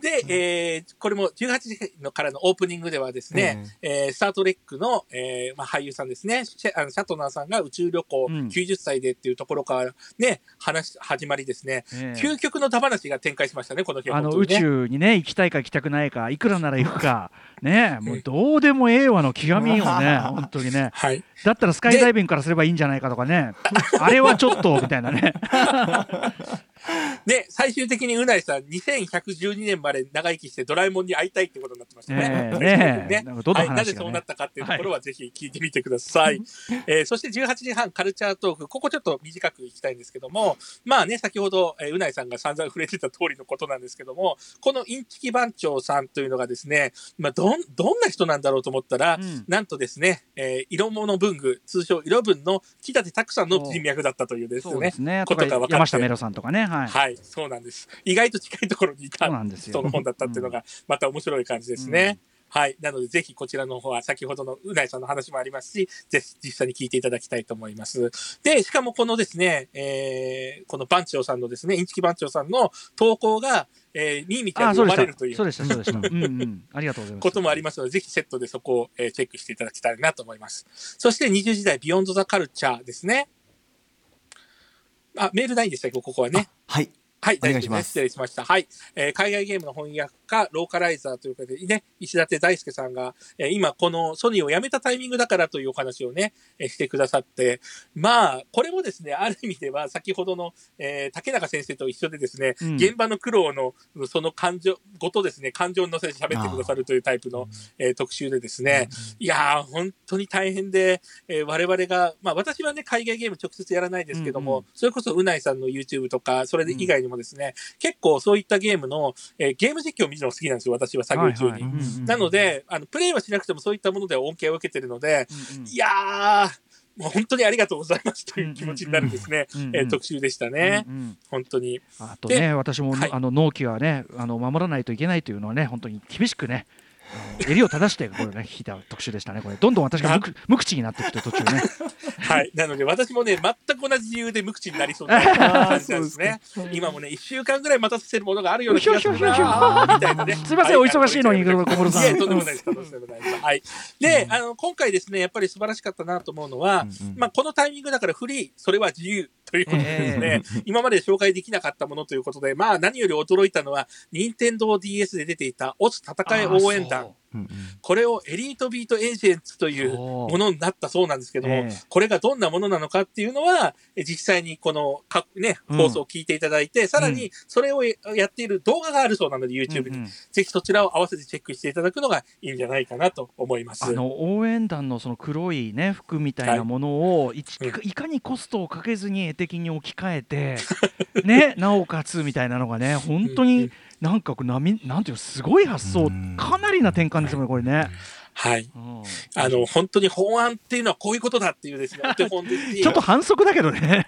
で、えーこれも18時のからのオープニングではですね、えースタートレックの、えーまあ、俳優さんですね、シェあのシャトナーさんが宇宙旅行うん。90歳でっていうところからね、話、始まりですね、ええ。究極のダ話が展開しましたね、この日はあの宇本当にね。ね行きたいか行きたくないかいくらなら行くかねもうどうでもええわの極みよね 本当にね。はい。だったらスカイダイビングからすればいいんじゃないかとかね。あれはちょっとみたいなね で、最終的にうないさん、2112年まで長生きしてドラえもんに会いたいってことになってましたね。ねえ ねえ。ね。はい、なぜそうなったかっていうところはぜひ聞いてみてください。えーそして18時半カルチャートーク、ここちょっと短くいきたいんですけども、まあね、先ほど、えーうないさんが散々触れてた通りのことなんですけども、このインチキ番長さんというのがですね、まあ、どん、どんな人なんだろうと思ったら、うん。なんとですね、えー色物文具、通称色文の木立拓さんの人脈だったというですねそうで、すね。ことが分かって。山下メロさんとかねはいはい、そうなんです。意外と近いところにいた人の本だったっていうのが、また面白い感じですね。はい。なので、ぜひこちらの方は、先ほどのうないさんの話もありますし、ぜひ実際に聞いていただきたいと思います。で、しかもこのですね、えー、この番長さんのですね、インチキ番長さんの投稿が、えー、ミーミちゃんに読まれるというそうでしたそうでしたうんうんありがとうございますこともありますので、ぜひセットでそこを、えーチェックしていただきたいなと思います。そして20時代ビヨンドザカルチャーですね。あ、メールないんでしたっけ？ここはね。はい。はい、大丈夫です。失礼しました。はい。えー海外ゲームの翻訳家、ローカライザーということでね、石立大輔さんが、えー今このソニーを辞めたタイミングだからというお話をね、えーしてくださって、まあ、これもですね、ある意味では先ほどの、えー竹中先生と一緒でですね、うん。現場の苦労のその感情ごとですね、感情に乗せて喋ってくださるというタイプの、えー特集でですね、いやー、本当に大変で、えー我々が、まあ私はね、海外ゲーム直接やらないですけども、うん。それこそ、うないさんの YouTube とか、それで以外にもですね、結構そういったゲームの、えーゲーム実況を見るのが好きなんですよ、私は作業中に。なので、あの、プレイはしなくてもそういったもので恩恵を受けてるので、うんうんいやー、もう本当にありがとうございますという気持ちになるですね、えー特集でしたね。うんうん本当に。あとね、私も、はいあの納期はね、あの守らないといけないというのはね、本当に厳しくね、襟を正してこれね聞いた特集でしたね。これどんどん私が無口無口になってきて途中ね。はい。なので私もね、全く同じ理由で無口になりそうな感じなんですね。今もね、1週間ぐらい待たせてるものがあるような気がするなみたいなね。すいません、お忙しいのに、小室さん。いえ、とんでもないです。はい。で、あの、今回ですね、やっぱり素晴らしかったなと思うのは、まあ、このタイミングだからフリー、それは自由ということでですね、今まで紹介できなかったものということで、まあ、何より驚いたのは、任天堂 DS で出ていた、オツ戦い応援団。これをエリートビートエージェンツというものになったそうなんですけども、ええ。これがどんなものなのかっていうのは、え実際にこのか、ね、うん。放送を聞いていただいて、さらうにそれをやっている動画があるそうなので、YouTube に、うんうん。ぜひそちらを合わせてチェックしていただくのがいいんじゃないかなと思います。あの応援団のその黒いね服みたいなものをいちいかにコストをかけずに絵的に置き換えてね なおかつみたいなのがね本当になんかこう波なんていうのすごい発想。かなりな転換ですよねこれね。はい。うん。あの、本当に法案っていうのはこういうことだっていうですね、お手本です。しちょっと反則だけどね。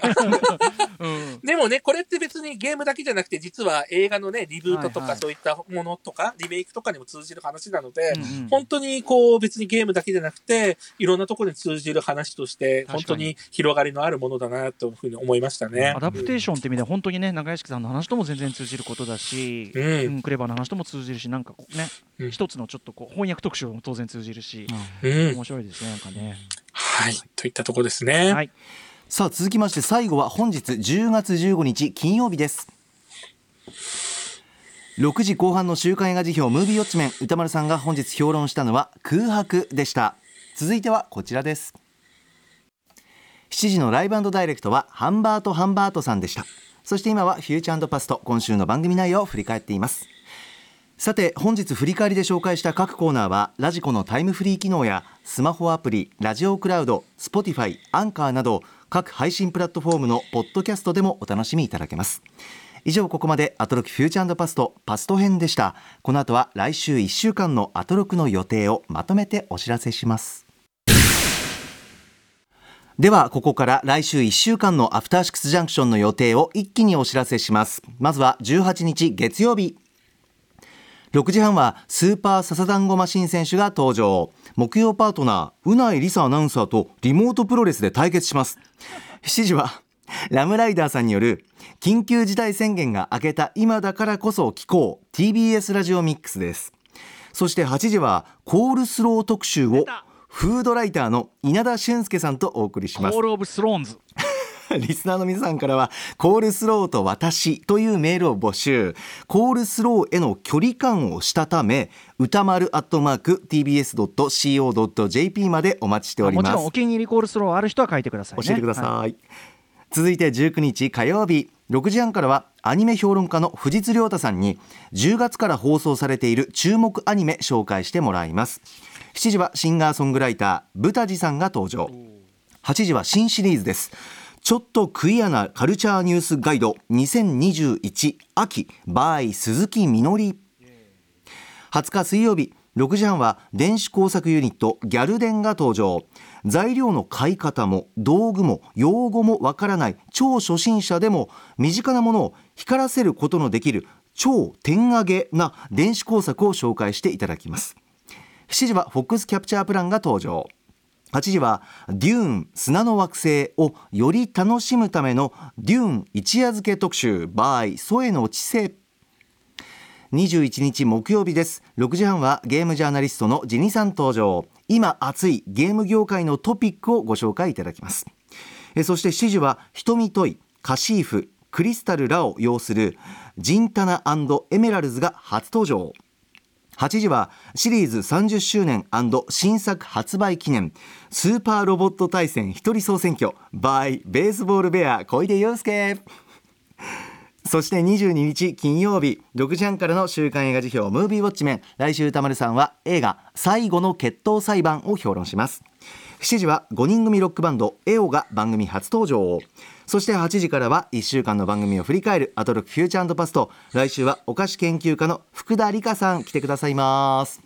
うん。でもね、これって別にゲームだけじゃなくて、実は映画のね、リブートとはいはい。かそういったものとか、リメイクとかにも通じる話なので、うんうん。本当にこう別にゲームだけじゃなくて、いろんなところに通じる話として、本当に広がりのあるものだなというふうに思いましたね。アダプテーションって意味では本当にね中屋敷さんの話とも全然通じることだし、うんうんクレバーの話とも通じるしなんかね、うん一つのちょっとこう翻訳特集も当然通じるし、うん。面白いですねなんかね。はい。といったところですね。はいさあ続きまして最後は本日10月15日金曜日です6時後半の週刊映画辞表ムービーウォッチメン歌丸さんが本日評論したのは空白でした続いてはこちらです7時のライブダイレクトはハンバートハンバートさんでしたそして今はフューチャーパスト今週の番組内容を振り返っていますさて本日振り返りで紹介した各コーナーはラジコのタイムフリー機能やスマホアプリラジオクラウド Spotify アンカーなど各配信プラットフォームのポッドキャストでもお楽しみいただけます。以上ここまでアトロクフューチャーパストパスト編でした。この後は来週1週間のアトロクの予定をまとめてお知らせします。ではここから来週1週間のアフターシックスジャンクションの予定を一気にお知らせします。まずは18日月曜日。6時半はスーパーササダンゴマシン選手が登場。木曜パートナーうないりさアナウンサーとリモートプロレスで対決します。7時はラムライダーさんによる緊急事態宣言が明けた今だからこそ聞こう TBS ラジオミックスです。そして8時はコールスロー特集をフードライターの稲田俊介さんとお送りします。コールオブスローンズ。リスナーの皆さんからはコールスローと私というメールを募集。コールスローへの距離感をしたため歌丸アットマーク tbs.co.jp までお待ちしております。もちろんお気に入りコールスローある人は書いてくださいね。教えてください、はい続いて19日火曜日6時半からはアニメ評論家の藤津亮太さんに10月から放送されている注目アニメ紹介してもらいます。7時はシンガーソングライターブタジさんが登場。8時は新シリーズですちょっとクイアなカルチャーニュースガイド2021秋 by 鈴木みのり。20日水曜日6時半は電子工作ユニットギャルデンが登場。材料の買い方も道具も用語もわからない超初心者でも身近なものを光らせることのできる超点上げな電子工作を紹介していただきます。7時はフォックスキャプチャープランが登場。8時はデューン砂の惑星をより楽しむためのデューン一夜漬け特集 by 添野知世。21日木曜日です。6時半はゲームジャーナリストのジニさん登場。今熱いゲーム業界のトピックをご紹介いただきます。えそして7時は瞳トイカシーフクリスタルらを擁するジンタナエメラルズが初登場。8時はシリーズ30周年新作発売記念スーパーロボット対戦一人総選挙。by ベースボールベア小出祐介。そして22日金曜日6時半からの週刊映画辞表ムービーウォッチメン。来週歌丸さんは映画最後の決闘裁判を評論します。7時は5人組ロックバンドエオが番組初登場。そして8時からは1週間の番組を振り返るアトロックフューチャーパスト来週はお菓子研究家の福田里香さん来てくださいます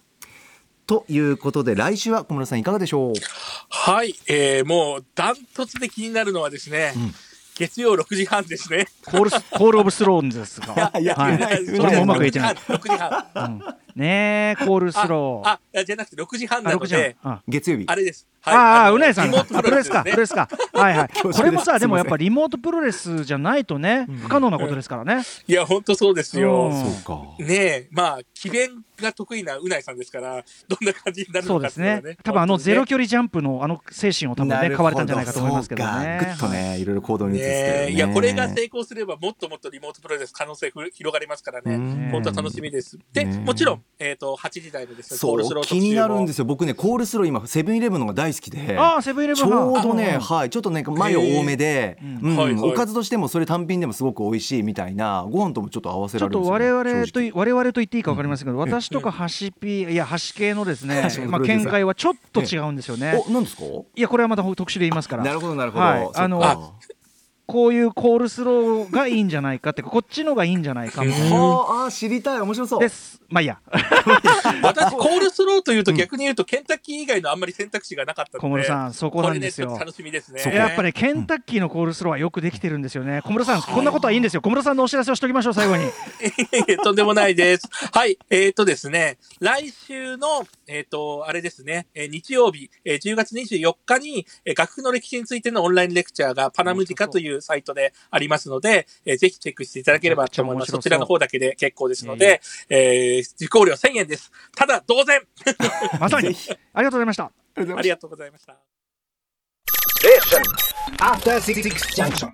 ということで来週は小室さんいかがでしょう？はい、えー、もうダントツで気になるのはですね、ん月曜6時半ですね。コールス Call of スローンですが。いやはいないそれもうまくいってない。6時半。うんねえ、コールスロー。あ、あじゃなくて6時半なあ、の6時半で、。あ月曜日あれです。ああ、のうなえさんが。リモートあプロレスか、プロレスか。はいはい。これもさ、でもやっぱリモートプロレスじゃないとね、不可能なことですからね。いや、本当そうですよ。うんそうかねえ、まあ、奇弁が得意なうないさんですから、どんな感じになるそうですのかっていうのはね。多分あのゼロ距離ジャンプのあの精神を多分ね、買われたんじゃないかと思いますけどね。ぐっとねい。ろいろ行動に移すけどね。いや、これが成功すれば、もっともっとリモートプロレス可能性ふ広がりますからね。ね本当楽しみです。で、ねもちろん、えっ、と、8時台のですね、コールスそうロー特集も。気になるんですよ。僕ねコールスロー今セブンイレブンのが大好きで。ああ、セブンイレブちンょうどね、あはい、ちょっとね、マヨ多めで、おかずとしてもそれ単品でもすごく美味しいみたいな、ご飯ともちょっと合わせちょっとられるんですよ、ね。我々と正直。我々と言っていいか分かりませんけど、私とかハシピいやハシ系のですね まあ見解はちょっと違うんですよね。お、なんですか？いやこれはまた特集で言いますから。なるほど、なるほど。あのこういうコールスローがいいんじゃないかってこっちのがいいんじゃないかみたいな。はあ、知りたい、面白そう。です。まあいいや。私、コールスローというと逆に言うと、ケンタッキー以外のあんまり選択肢がなかったので、小室さんそこなんですよね、楽しみですね。やっぱりケンタッキーのコールスローはよくできてるんですよね。小室さん、こんなことはいいんですよ。小室さんのお知らせをしておきましょう、最後に。とんでもないです。はい。えっ、とですね、来週の、えっ、と、あれですね、えー日曜日、えー10月24日に、えー楽譜の歴史についてのオンラインレクチャーがパナムジカというサイトでありますので、えーぜひチェックしていただければと思います。そちらの方だけで結構ですので、えー受講料1000円です。ただ、同然 まさに。ありがとうございました。ありがとうございました。After Six Junction.